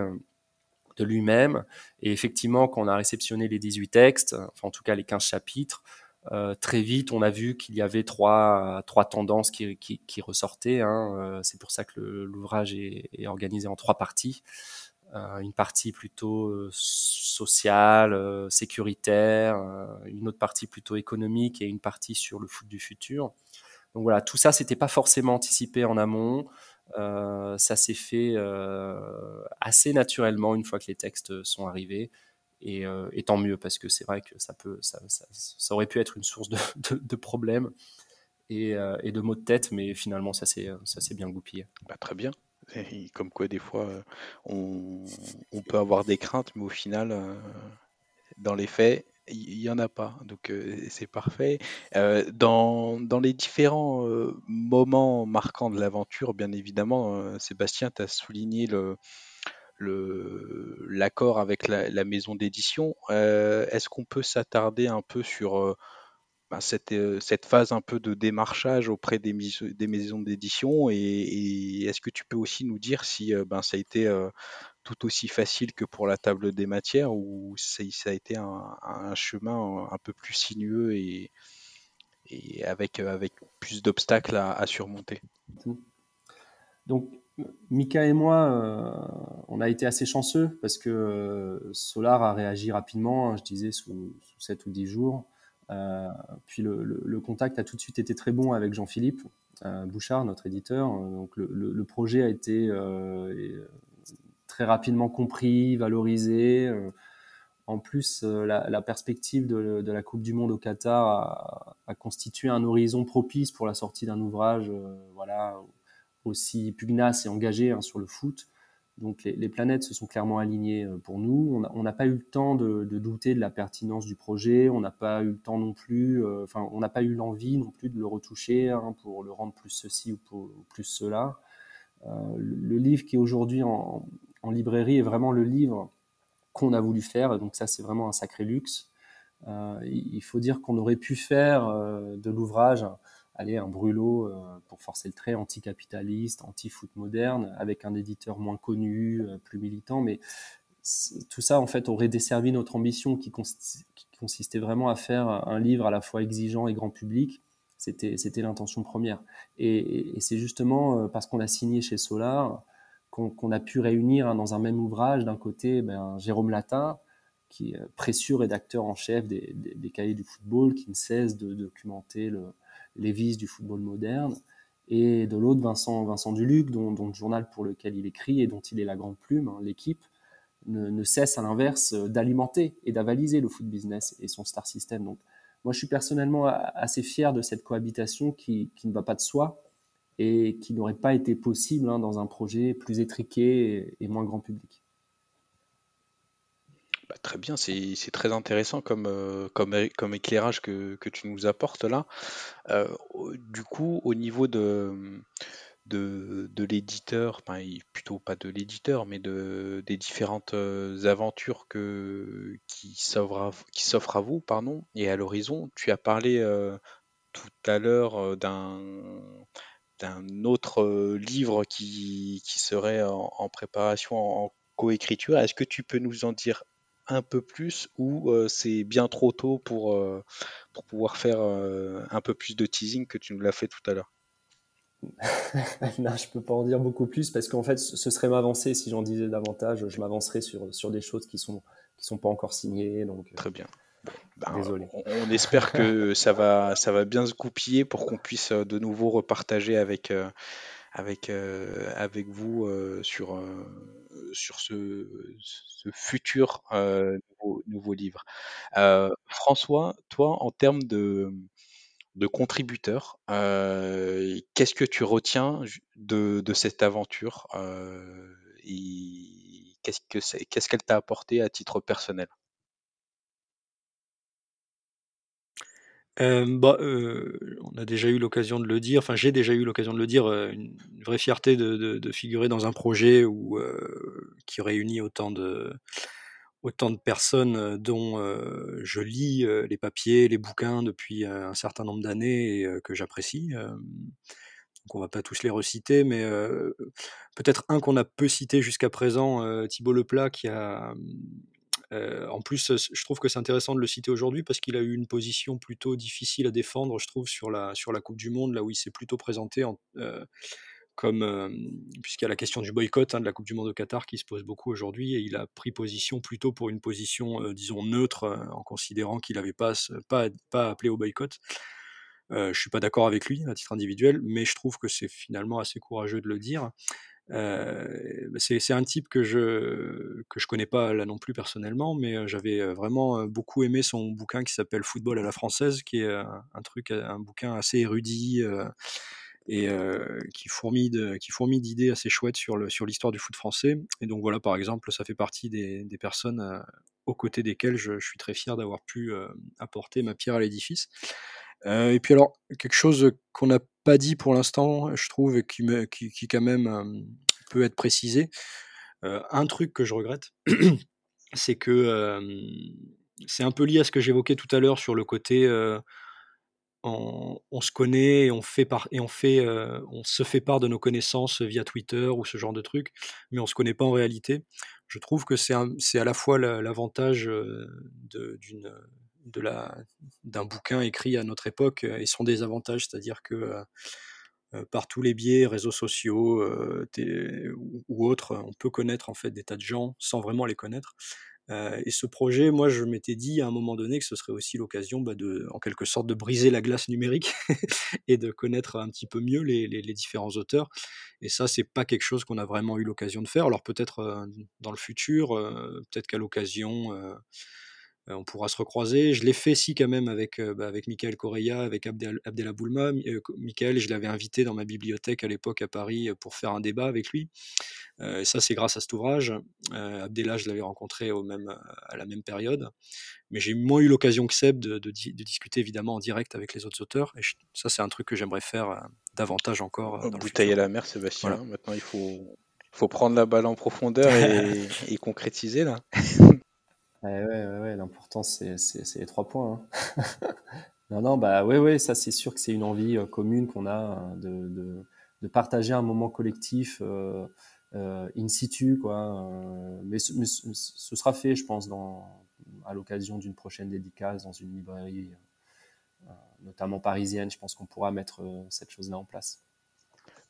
de lui-même. Et effectivement, quand on a réceptionné les 18 textes, enfin en tout cas les 15 chapitres, euh, très vite, on a vu qu'il y avait trois, trois tendances qui, qui, ressortaient. Hein. Euh, c'est pour ça que l'ouvrage est, est, organisé en trois parties. Euh, une partie plutôt euh, sociale, euh, sécuritaire, une autre partie plutôt économique et une partie sur le foot du futur. Donc voilà, tout ça, c'était pas forcément anticipé en amont. ça s'est fait assez naturellement une fois que les textes sont arrivés. Et, tant mieux parce que c'est vrai que ça peut, ça, aurait pu être une source de, problèmes et, de maux de tête, mais finalement ça s'est bien goupillé. Bah, très bien. Comme quoi des fois euh, on, peut avoir des craintes, mais au final, dans les faits, il n'y en a pas. Donc c'est parfait. dans, les différents moments marquants de l'aventure, bien évidemment, Sébastien, tu as souligné l'accord avec la, maison d'édition. Euh, est-ce qu'on peut s'attarder un peu sur euh, cette, euh, cette, phase un peu de démarchage auprès des, maisons d'édition et, est-ce que tu peux aussi nous dire si ben, ça a été tout aussi facile que pour la table des matières ou ça, a été un, chemin un peu plus sinueux et, avec, plus d'obstacles à, à surmonter? Donc, Mika et moi, on a été assez chanceux parce que Solar a réagi rapidement, hein, je disais sous, sous 7 ou 10 jours. Puis le, contact a tout de suite été très bon avec Jean-Philippe Bouchard, notre éditeur. Donc le, projet a été très rapidement compris, valorisé. En plus, euh, la, perspective de, la Coupe du Monde au Qatar a, constitué un horizon propice pour la sortie d'un ouvrage euh, voilà, aussi pugnace et engagé hein, sur le foot. Donc les, planètes se sont clairement alignées euh, pour nous. On n'a pas eu le temps de, douter de la pertinence du projet. On n'a pas eu le temps non plus, enfin on n'a pas eu l'envie non plus de le retoucher hein, pour le rendre plus ceci ou, plus cela. le, livre qui est aujourd'hui en, librairie est vraiment le livre qu'on a voulu faire. Donc ça, c'est vraiment un sacré luxe. Euh, il faut dire qu'on aurait pu faire euh, de l'ouvrage, aller un brûlot euh, pour forcer le trait, anticapitaliste, anti-foot moderne, avec un éditeur moins connu, plus militant, mais tout ça en fait aurait desservi notre ambition qui, consistait vraiment à faire un livre à la fois exigeant et grand public. C'était l'intention première. Et, c'est justement parce qu'on a signé chez Solar qu'on a pu réunir hein, dans un même ouvrage. D'un côté, ben, Jérôme Latin, qui est précieux rédacteur en chef des, cahiers du football, qui ne cesse de documenter les vices du football moderne. Et de l'autre, Vincent, Vincent Duluc, dont, le journal pour lequel il écrit et dont il est la grande plume, hein, l'équipe, ne, cesse à l'inverse d'alimenter et d'avaliser le foot business et son star system. Donc, moi, je suis personnellement assez fier de cette cohabitation qui ne va pas de soi, et qui n'aurait pas été possible hein, dans un projet plus étriqué et, moins grand public. Bah, très bien, c'est très intéressant comme, euh, comme, comme éclairage que, que, tu nous apportes là. Euh, du coup, au niveau de, de, de l'éditeur, plutôt pas de l'éditeur, mais de, des différentes euh, aventures que, qui s'offrent à, vous pardon, et à l'horizon, tu as parlé tout à l'heure d'un autre livre qui, qui serait en, préparation en, coécriture. Est-ce que tu peux nous en dire un peu plus ou euh, c'est bien trop tôt pour, euh, pour pouvoir faire un peu plus de teasing que tu nous l'as fait tout à l'heure? Non, je peux pas en dire beaucoup plus parce qu'en fait, ce serait m'avancer si j'en disais davantage. Je m'avancerais sur, sur des choses qui sont qui sont pas encore signées. Donc très bien. Ben, on, espère que ça va, ça va bien se goupiller pour qu'on puisse euh, de nouveau repartager avec, euh, avec, euh, avec vous sur, sur ce, futur nouveau, livre. François, toi, en termes de, de contributeurs, qu'est-ce que tu retiens de, de cette aventure et qu'est-ce qu'elle t'a apporté à titre personnel? Euh, bah, euh, on a déjà eu l'occasion de le dire, enfin j'ai déjà eu l'occasion de le dire, euh, une, vraie fierté de, figurer dans un projet qui réunit autant de, autant de personnes dont je lis les papiers, les bouquins depuis un certain nombre d'années et que j'apprécie. donc on va pas tous les reciter, mais peut-être un qu'on a peu cité jusqu'à présent, Thibaut Leplat, qui a euh, en plus, je trouve que c'est intéressant de le citer aujourd'hui parce qu'il a eu une position plutôt difficile à défendre, je trouve, sur la, sur la Coupe du Monde, là où il s'est plutôt présenté en, euh, comme, euh, puisqu'il y a la question du boycott hein, de la Coupe du Monde au Qatar qui se pose beaucoup aujourd'hui, et il a pris position plutôt pour une position, disons, neutre, en considérant qu'il n'avait pas, pas, pas appelé au boycott. je suis pas d'accord avec lui à titre individuel, mais je trouve que c'est finalement assez courageux de le dire. Bah, c'est un type que je que je connais pas là non plus personnellement, mais j'avais vraiment beaucoup aimé son bouquin qui s'appelle Football à la française, qui est un, truc, un bouquin assez érudit et qui fourmille d'idées assez chouettes sur l'histoire du foot français. Et donc voilà, par exemple, ça fait partie des, personnes aux côtés desquelles je suis très fier d'avoir pu apporter ma pierre à l'édifice. Euh, et puis alors, quelque chose qu'on n'a pas dit pour l'instant, je trouve, et qui, qui, quand même peut être précisé. Un truc que je regrette, c'est que c'est un peu lié à ce que j'évoquais tout à l'heure sur le côté on, se connaît et on fait par, et on fait on se fait part de nos connaissances via Twitter ou ce genre de truc, mais on se connaît pas en réalité. Je trouve que c'est à la fois l'avantage d'une de la, d'un bouquin écrit à notre époque euh, et son désavantage, c'est-à-dire que euh, par tous les biais, réseaux sociaux ou, autres, on peut connaître en fait des tas de gens sans vraiment les connaître. et ce projet, moi, je m'étais dit à un moment donné que ce serait aussi l'occasion, bah, de, en quelque sorte, de briser la glace numérique et de connaître un petit peu mieux les, les, différents auteurs. Et ça, c'est pas quelque chose qu'on a vraiment eu l'occasion de faire. Alors peut-être dans le futur, peut-être qu'à l'occasion euh, on pourra se recroiser. Je l'ai fait si quand même avec, euh, bah, avec Michael Correa, avec Abdel, Boulma. Euh, Michael, je l'avais invité dans ma bibliothèque à l'époque à Paris pour faire un débat avec lui. et ça, c'est grâce à cet ouvrage. Abdella, je l'avais rencontré au même, à la même période. Mais j'ai moins eu l'occasion que Seb de, de, discuter évidemment en direct avec les autres auteurs. Et ça, c'est un truc que j'aimerais faire davantage encore. Dans Bouteille à la mer, Sébastien. Maintenant, il faut, faut prendre la balle en profondeur et, et concrétiser là. Ouais, ouais, l'important, c'est, les trois points. Hein. non, non, bah ouais, ouais, ça, c'est sûr que c'est une envie euh, commune qu'on a hein, de, de, partager un moment collectif euh, euh, in situ, quoi. mais, ce sera fait, je pense, dans, à l'occasion d'une prochaine dédicace dans une librairie, notamment parisienne. Je pense qu'on pourra mettre cette chose-là en place.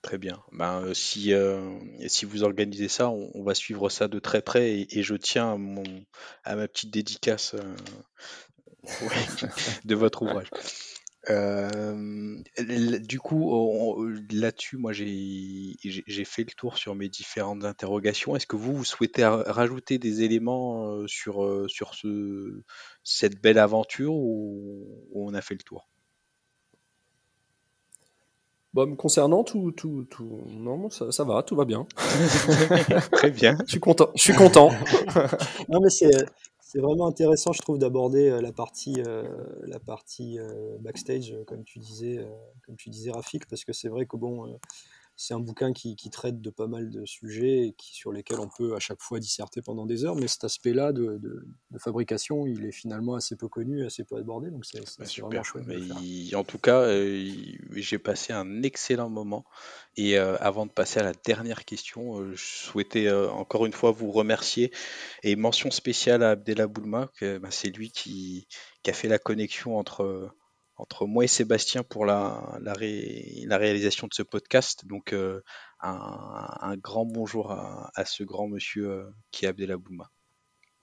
Très bien. Ben, euh, si, euh, si vous organisez ça, on, va suivre ça de très près et, je tiens à, mon, ma petite dédicace euh, de votre ouvrage. du coup, là-dessus, moi j'ai fait le tour sur mes différentes interrogations. Est-ce que vous, vous souhaitez rajouter des éléments sur, sur ce, cette belle aventure ou on a fait le tour? Bon, bah, concernant tout, tout, tout, non, ça, ça va, tout va bien. Très bien. je suis content. Je suis content. non, mais c'est, c'est vraiment intéressant, je trouve, d'aborder euh, la partie, euh, la partie euh, backstage, comme tu disais, comme tu disais, Rafik, parce que c'est vrai que bon c'est un bouquin qui, traite de pas mal de sujets et qui, sur lesquels on peut à chaque fois disserter pendant des heures, mais cet aspect-là de, fabrication, il est finalement assez peu connu, assez peu abordé, donc c'est bah, vraiment chouette. en tout cas, euh, j'ai passé un excellent moment. Et euh, avant de passer à la dernière question, euh, je souhaitais encore une fois vous remercier et mention spéciale à Abdella Boulma, bah, c'est lui qui, qui, a fait la connexion entre entre moi et Sébastien pour la, la, réalisation de ce podcast. Donc, euh, un, grand bonjour à, ce grand monsieur euh, qui est Abdelabouma.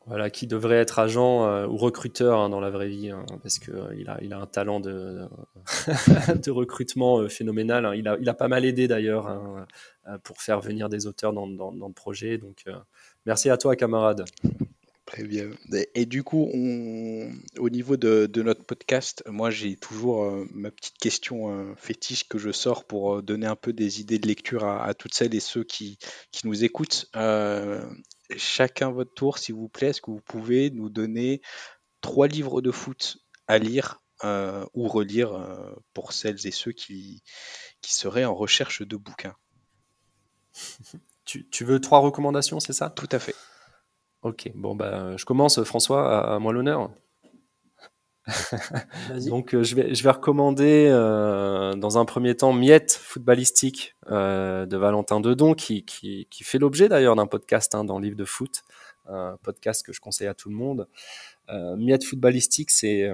Voilà, qui devrait être agent euh, ou recruteur hein, dans la vraie vie, hein, parce qu'il il a, il a un talent de, de recrutement phénoménal. Hein. Il, a, il a pas mal aidé d'ailleurs pour faire venir des auteurs dans, dans le projet. Donc, merci à toi, camarade. Très bien. Et, du coup, au niveau de, notre podcast, moi j'ai toujours euh, ma petite question euh, fétiche que je sors pour euh, donner un peu des idées de lecture à, toutes celles et ceux qui, nous écoutent. chacun votre tour, s'il vous plaît, est-ce que vous pouvez nous donner trois livres de foot à lire ou relire pour celles et ceux qui, qui seraient en recherche de bouquins? Tu, tu veux trois recommandations, c'est ça? Tout à fait. Ok, bon, bah, je commence, François, à, moi l'honneur. Donc, euh, je, vais, je vais recommander euh, dans un premier temps Miette footballistique euh, de Valentin Dedon, qui, qui, qui fait l'objet d'ailleurs d'un podcast hein, dans Livre de foot, un podcast que je conseille à tout le monde. Miette footballistique, c'est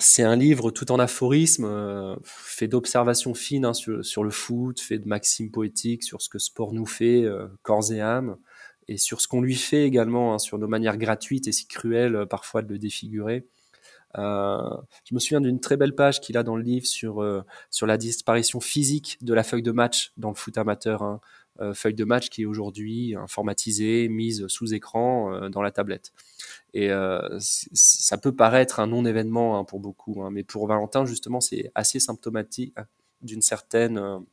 c'est un livre tout en aphorisme, fait d'observations fines hein, sur, sur, le foot, fait de maximes poétiques sur ce que sport nous fait, corps et âme et sur ce qu'on lui fait également, hein, sur nos manières gratuites et si cruelles euh, parfois de le défigurer. Euh, je me souviens d'une très belle page qu'il a dans le livre sur, euh, sur la disparition physique de la feuille de match dans le foot amateur. Hein. feuille de match qui est aujourd'hui informatisée, mise sous écran dans la tablette. Et ça peut paraître un non-événement hein, pour beaucoup, mais pour Valentin, justement, c'est assez symptomatique d'une certaine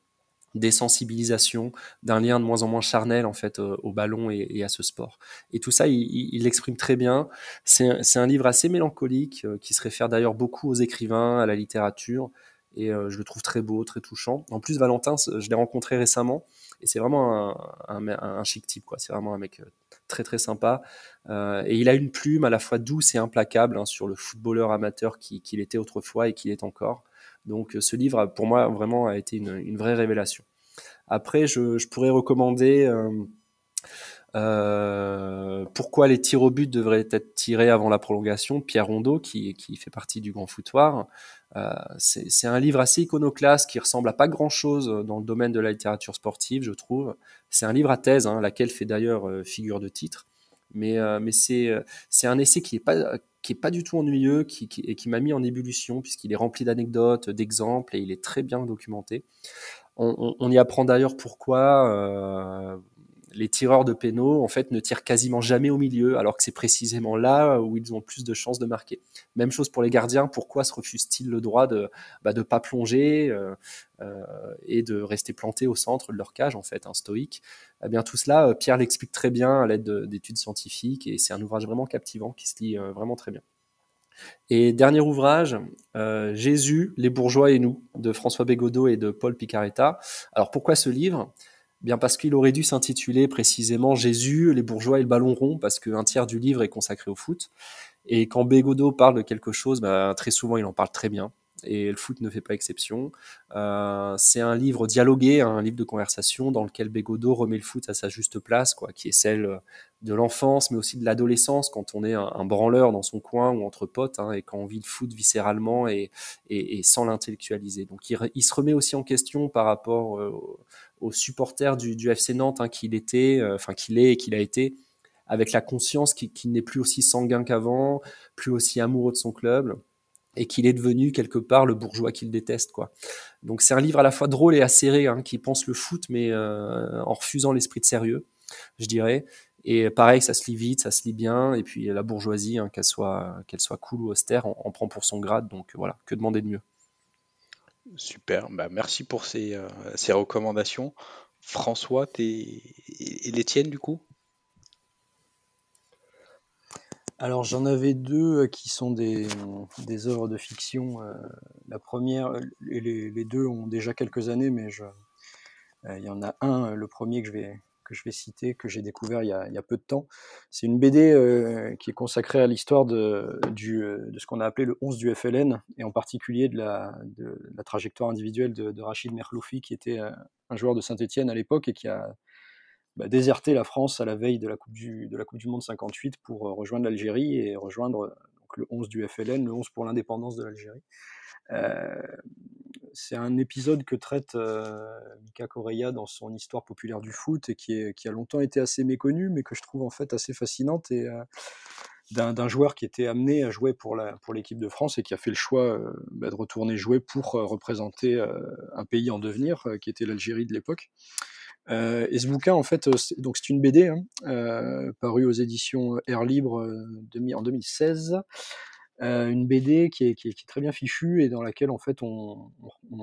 désensibilisation, d'un lien de moins en moins charnel en fait euh, au ballon et, à ce sport. Et tout ça, il l'exprime très bien. C'est un livre assez mélancolique euh, qui se réfère d'ailleurs beaucoup aux écrivains, à la littérature, et euh, je le trouve très beau, très touchant. En plus, Valentin, je l'ai rencontré récemment, et c'est vraiment un, chic type, quoi. C'est vraiment un mec très très sympa. et il a une plume à la fois douce et implacable hein, sur le footballeur amateur qu'il était autrefois et qu'il est encore. Donc ce livre, pour moi, vraiment a été une, vraie révélation. Après, je, pourrais recommander euh, pourquoi les tirs au but devraient être tirés avant la prolongation Pierre Rondeau, qui, fait partie du grand foutoir, c'est un livre assez iconoclaste qui ressemble à pas grand-chose dans le domaine de la littérature sportive, je trouve. C'est un livre à thèse, hein, laquelle fait d'ailleurs figure de titre. Mais c'est un essai qui n'est pas, qui est pas du tout ennuyeux qui, et qui m'a mis en ébullition puisqu'il est rempli d'anecdotes, d'exemples et il est très bien documenté. On, y apprend d'ailleurs pourquoi euh, les tireurs de pénaux en fait ne tirent quasiment jamais au milieu, alors que c'est précisément là où ils ont plus de chances de marquer. Même chose pour les gardiens. Pourquoi se refusent-ils le droit de bah, de pas plonger euh, euh, et de rester plantés au centre de leur cage en fait, un stoïque? Eh bien tout cela, Pierre l'explique très bien à l'aide d'études scientifiques et c'est un ouvrage vraiment captivant qui se lit vraiment très bien. Et dernier ouvrage, euh, Jésus, les bourgeois et nous, de François Bégodeau et de Paul Picaretta. Alors pourquoi ce livre? Bien parce qu'il aurait dû s'intituler précisément Jésus, les bourgeois et le ballon rond, parce qu'un tiers du livre est consacré au foot. Et quand Bégodeau parle de quelque chose, ben, très souvent il en parle très bien et le foot ne fait pas exception. Euh, c'est un livre dialogué, un livre de conversation dans lequel Bégodeau remet le foot à sa juste place, quoi, qui est celle de l'enfance, mais aussi de l'adolescence, quand on est un, branleur dans son coin ou entre potes, hein, et quand on vit le foot viscéralement et, et, sans l'intellectualiser. Donc il, se remet aussi en question par rapport euh, aux supporters du, FC Nantes hein, qu'il était, euh, enfin qu'il est et qu'il a été, avec la conscience qu'il n'est plus aussi sanguin qu'avant, plus aussi amoureux de son club et qu'il est devenu quelque part le bourgeois qu'il déteste quoi. Donc c'est un livre à la fois drôle et acéré hein, qui pense le foot mais euh, en refusant l'esprit de sérieux, je dirais. Et pareil, ça se lit vite, ça se lit bien. Et puis la bourgeoisie, hein, qu'elle soit qu'elle soit cool ou austère, on, prend pour son grade. Donc voilà, que demander de mieux? Super, bah, merci pour ces, euh, ces recommandations. François, et les tiennes du coup? Alors j'en avais deux euh, qui sont des, des œuvres de fiction. Euh, la première, les, les, deux ont déjà quelques années, mais il y en a un, le premier que je vais, que je vais citer, que j'ai découvert il y, a, peu de temps. C'est une BD qui est consacrée à l'histoire de, du, de ce qu'on a appelé le 11 du FLN, et en particulier de la, de, la trajectoire individuelle de, Rachid Merloufi, qui était un joueur de Saint-Etienne à l'époque et qui a bah, déserter la France à la veille de la Coupe du, de la coupe du Monde 58 pour euh, rejoindre l'Algérie et rejoindre le 11 du FLN, le 11 pour l'indépendance de l'Algérie. Euh, c'est un épisode que traite euh, Mika Correia dans son histoire populaire du foot et qui, a longtemps été assez méconnu, mais que je trouve en fait assez fascinante et d'un joueur qui était amené à jouer pour l'équipe de France et qui a fait le choix bah, de retourner jouer pour représenter un pays en devenir, qui était l'Algérie de l'époque. Euh, et ce bouquin, en fait, euh, donc c'est une BD hein, euh, parue aux éditions Air Libre en 2016. une BD qui est, très bien fichue et dans laquelle en fait on,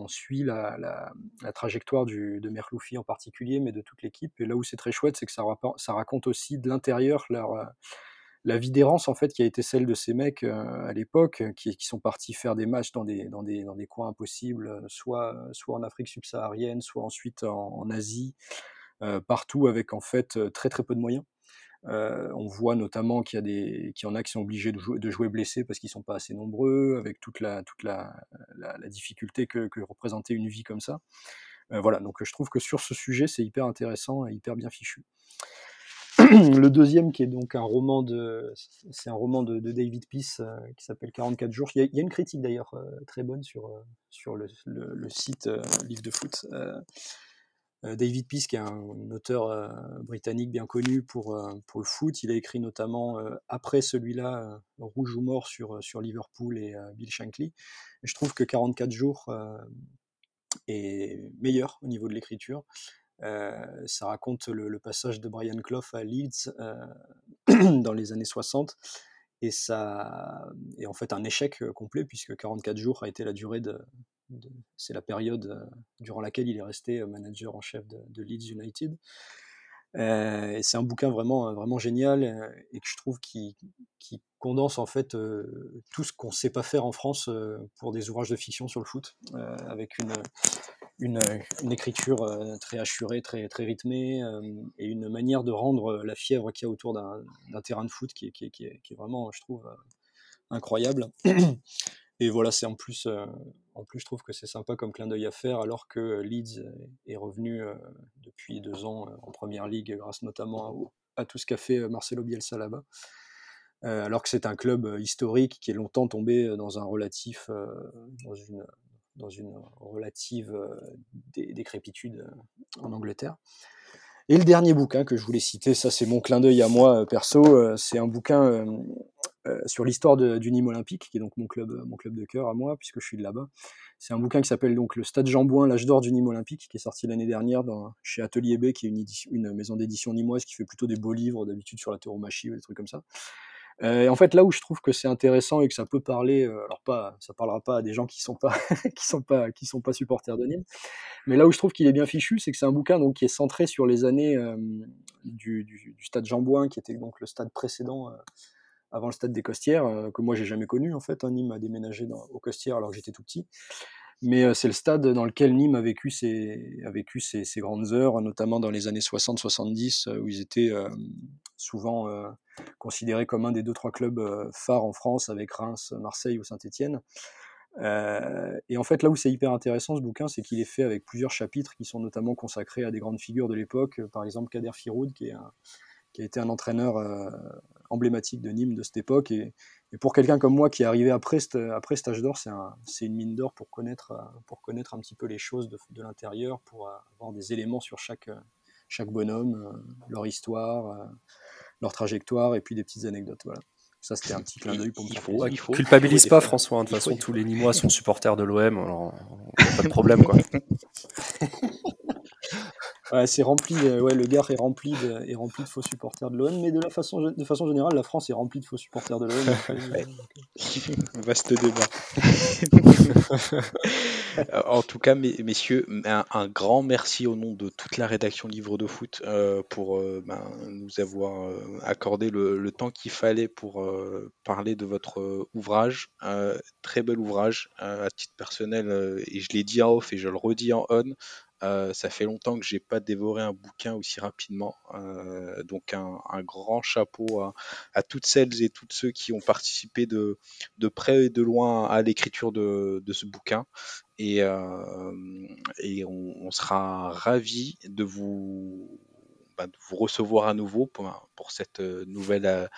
suit la, trajectoire de Merloufi en particulier, mais de toute l'équipe. Et là où c'est très chouette, c'est que ça, ça, raconte aussi de l'intérieur leur, la vie d'errance en fait qui a été celle de ces mecs à l'époque qui, qui, sont partis faire des matchs dans des, coins impossibles, soit, soit en Afrique subsaharienne, soit ensuite en, Asie, euh, partout avec en fait très très peu de moyens. Euh, on voit notamment qu'il y, a des, qu'il en a qui sont obligés de jouer, blessés parce qu'ils sont pas assez nombreux, avec toute la, la, la, difficulté que, représentait une vie comme ça. Euh, voilà, donc je trouve que sur ce sujet, c'est hyper intéressant et hyper bien fichu. le deuxième, qui est donc un roman de, c'est un roman de, David Peace euh, qui s'appelle 44 jours. Il y a, une critique d'ailleurs euh, très bonne sur, euh, le, site Livre de foot. David Peace, qui est un, auteur britannique bien connu pour, pour le foot, il a écrit notamment après celui-là Rouge ou mort sur, sur Liverpool et Bill Shankly. je trouve que 44 jours est meilleur au niveau de l'écriture. Euh, ça raconte le, passage de Brian Clough à Leeds euh, dans les années 60 et ça est en fait un échec euh, complet puisque 44 jours a été la durée de, c'est la période durant laquelle il est resté manager en chef de Leeds United. Euh, c'est un bouquin vraiment, vraiment génial euh, et que je trouve qui, condense en fait euh, tout ce qu'on ne sait pas faire en France pour des ouvrages de fiction sur le foot, avec une, une, écriture très assurée, très, très rythmée et une manière de rendre la fièvre qu'il y a autour d'un terrain de foot qui, qui, est, qui, est, vraiment, je trouve, incroyable. Et voilà, c'est en plus, euh, en plus, je trouve que c'est sympa comme clin d'œil à faire, alors que Leeds est revenu euh, depuis deux ans euh, en première ligue, grâce notamment à tout ce qu'a fait Marcelo Bielsa là-bas. alors que c'est un club historique qui est longtemps tombé dans un relatif, dans une relative décrépitude en Angleterre. Et le dernier bouquin que je voulais citer, ça c'est mon clin d'œil à moi perso, c'est un bouquin sur l'histoire du Nîmes Olympique, qui est donc mon club, mon club de cœur à moi, puisque je suis de là-bas. C'est un bouquin qui s'appelle donc Le Stade Jean-Bouin, l'âge d'or du Nîmes Olympique, qui est sorti l'année dernière chez Atelier B, qui est une, maison d'édition nîmoise qui fait plutôt des beaux livres d'habitude sur la tauromachie ou des trucs comme ça. Euh, en fait, là où je trouve que c'est intéressant et que ça peut parler, euh, alors pas, ça parlera pas à des gens qui sont pas, qui sont pas, qui sont pas supporters de Nîmes, mais là où je trouve qu'il est bien fichu, c'est que c'est un bouquin donc qui est centré sur les années euh, du, du, stade Jean-Bouin, qui était donc le stade précédent avant le stade des Costières, que moi j'ai jamais connu en fait. Hein, Nîmes a déménagé dans, aux Costières alors que j'étais tout petit. Mais c'est le stade dans lequel Nîmes a vécu ses, grandes heures, notamment dans les années 60-70, où ils étaient souvent considérés comme un des deux trois clubs phares en France, avec Reims, Marseille ou Saint-Étienne. Euh, et en fait, là où c'est hyper intéressant ce bouquin, c'est qu'il est fait avec plusieurs chapitres qui sont notamment consacrés à des grandes figures de l'époque, par exemple Kader Firoud, qui est un, qui a été un entraîneur euh, emblématique de Nîmes de cette époque. Et, pour quelqu'un comme moi qui est arrivé après, après cet âge d'or, c'est une mine d'or pour connaître, euh, pour connaître un petit peu les choses de, de l'intérieur, pour avoir des éléments sur chaque, chaque bonhomme, euh, leur histoire, leur trajectoire et puis des petites anecdotes. Voilà. Ça, c'était un petit clin d'œil pour me faut, il faut, Culpabilise pas, François. Hein, de toute façon, tous les Nîmois sont supporters de l'OM, alors pas de problème. Quoi. Ouais, c'est rempli, ouais, le Gard est rempli de, est rempli de faux supporters de l'OM, mais de la façon, de façon générale, la France est remplie de faux supporters de l'OM. Vaste débat. en tout cas, messieurs, un, grand merci au nom de toute la rédaction Livre de Foot euh, pour euh, ben, nous avoir euh, accordé le, le temps qu'il fallait pour parler de votre ouvrage. très bel ouvrage à titre personnel, et je l'ai dit en off et je le redis en on. Euh, ça fait longtemps que j'ai pas dévoré un bouquin aussi rapidement. Euh, donc un, grand chapeau à, toutes celles et tous ceux qui ont participé de, près et de loin à l'écriture de, ce bouquin. Et, euh, on, sera ravis de vous, bah, de vous recevoir à nouveau pour, cette nouvelle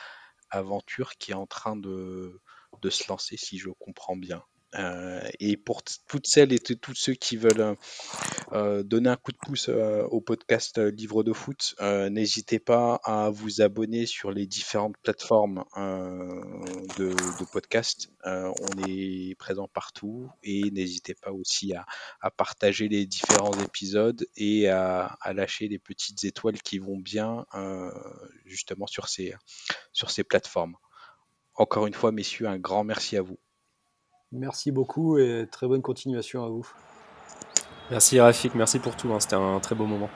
aventure qui est en train de se lancer, si je comprends bien. Euh, et pour toutes celles et tous ceux qui veulent euh, euh, donner un coup de pouce au podcast Livre de foot, n'hésitez pas à vous abonner sur les différentes plateformes de, podcast. on est présent partout et n'hésitez pas aussi à, partager les différents épisodes et à, lâcher les petites étoiles qui vont bien justement sur ces plateformes. Encore une fois, messieurs, un grand merci à vous. Merci beaucoup et très bonne continuation à vous. Merci Rafik, merci pour tout, hein. c'était un très beau moment.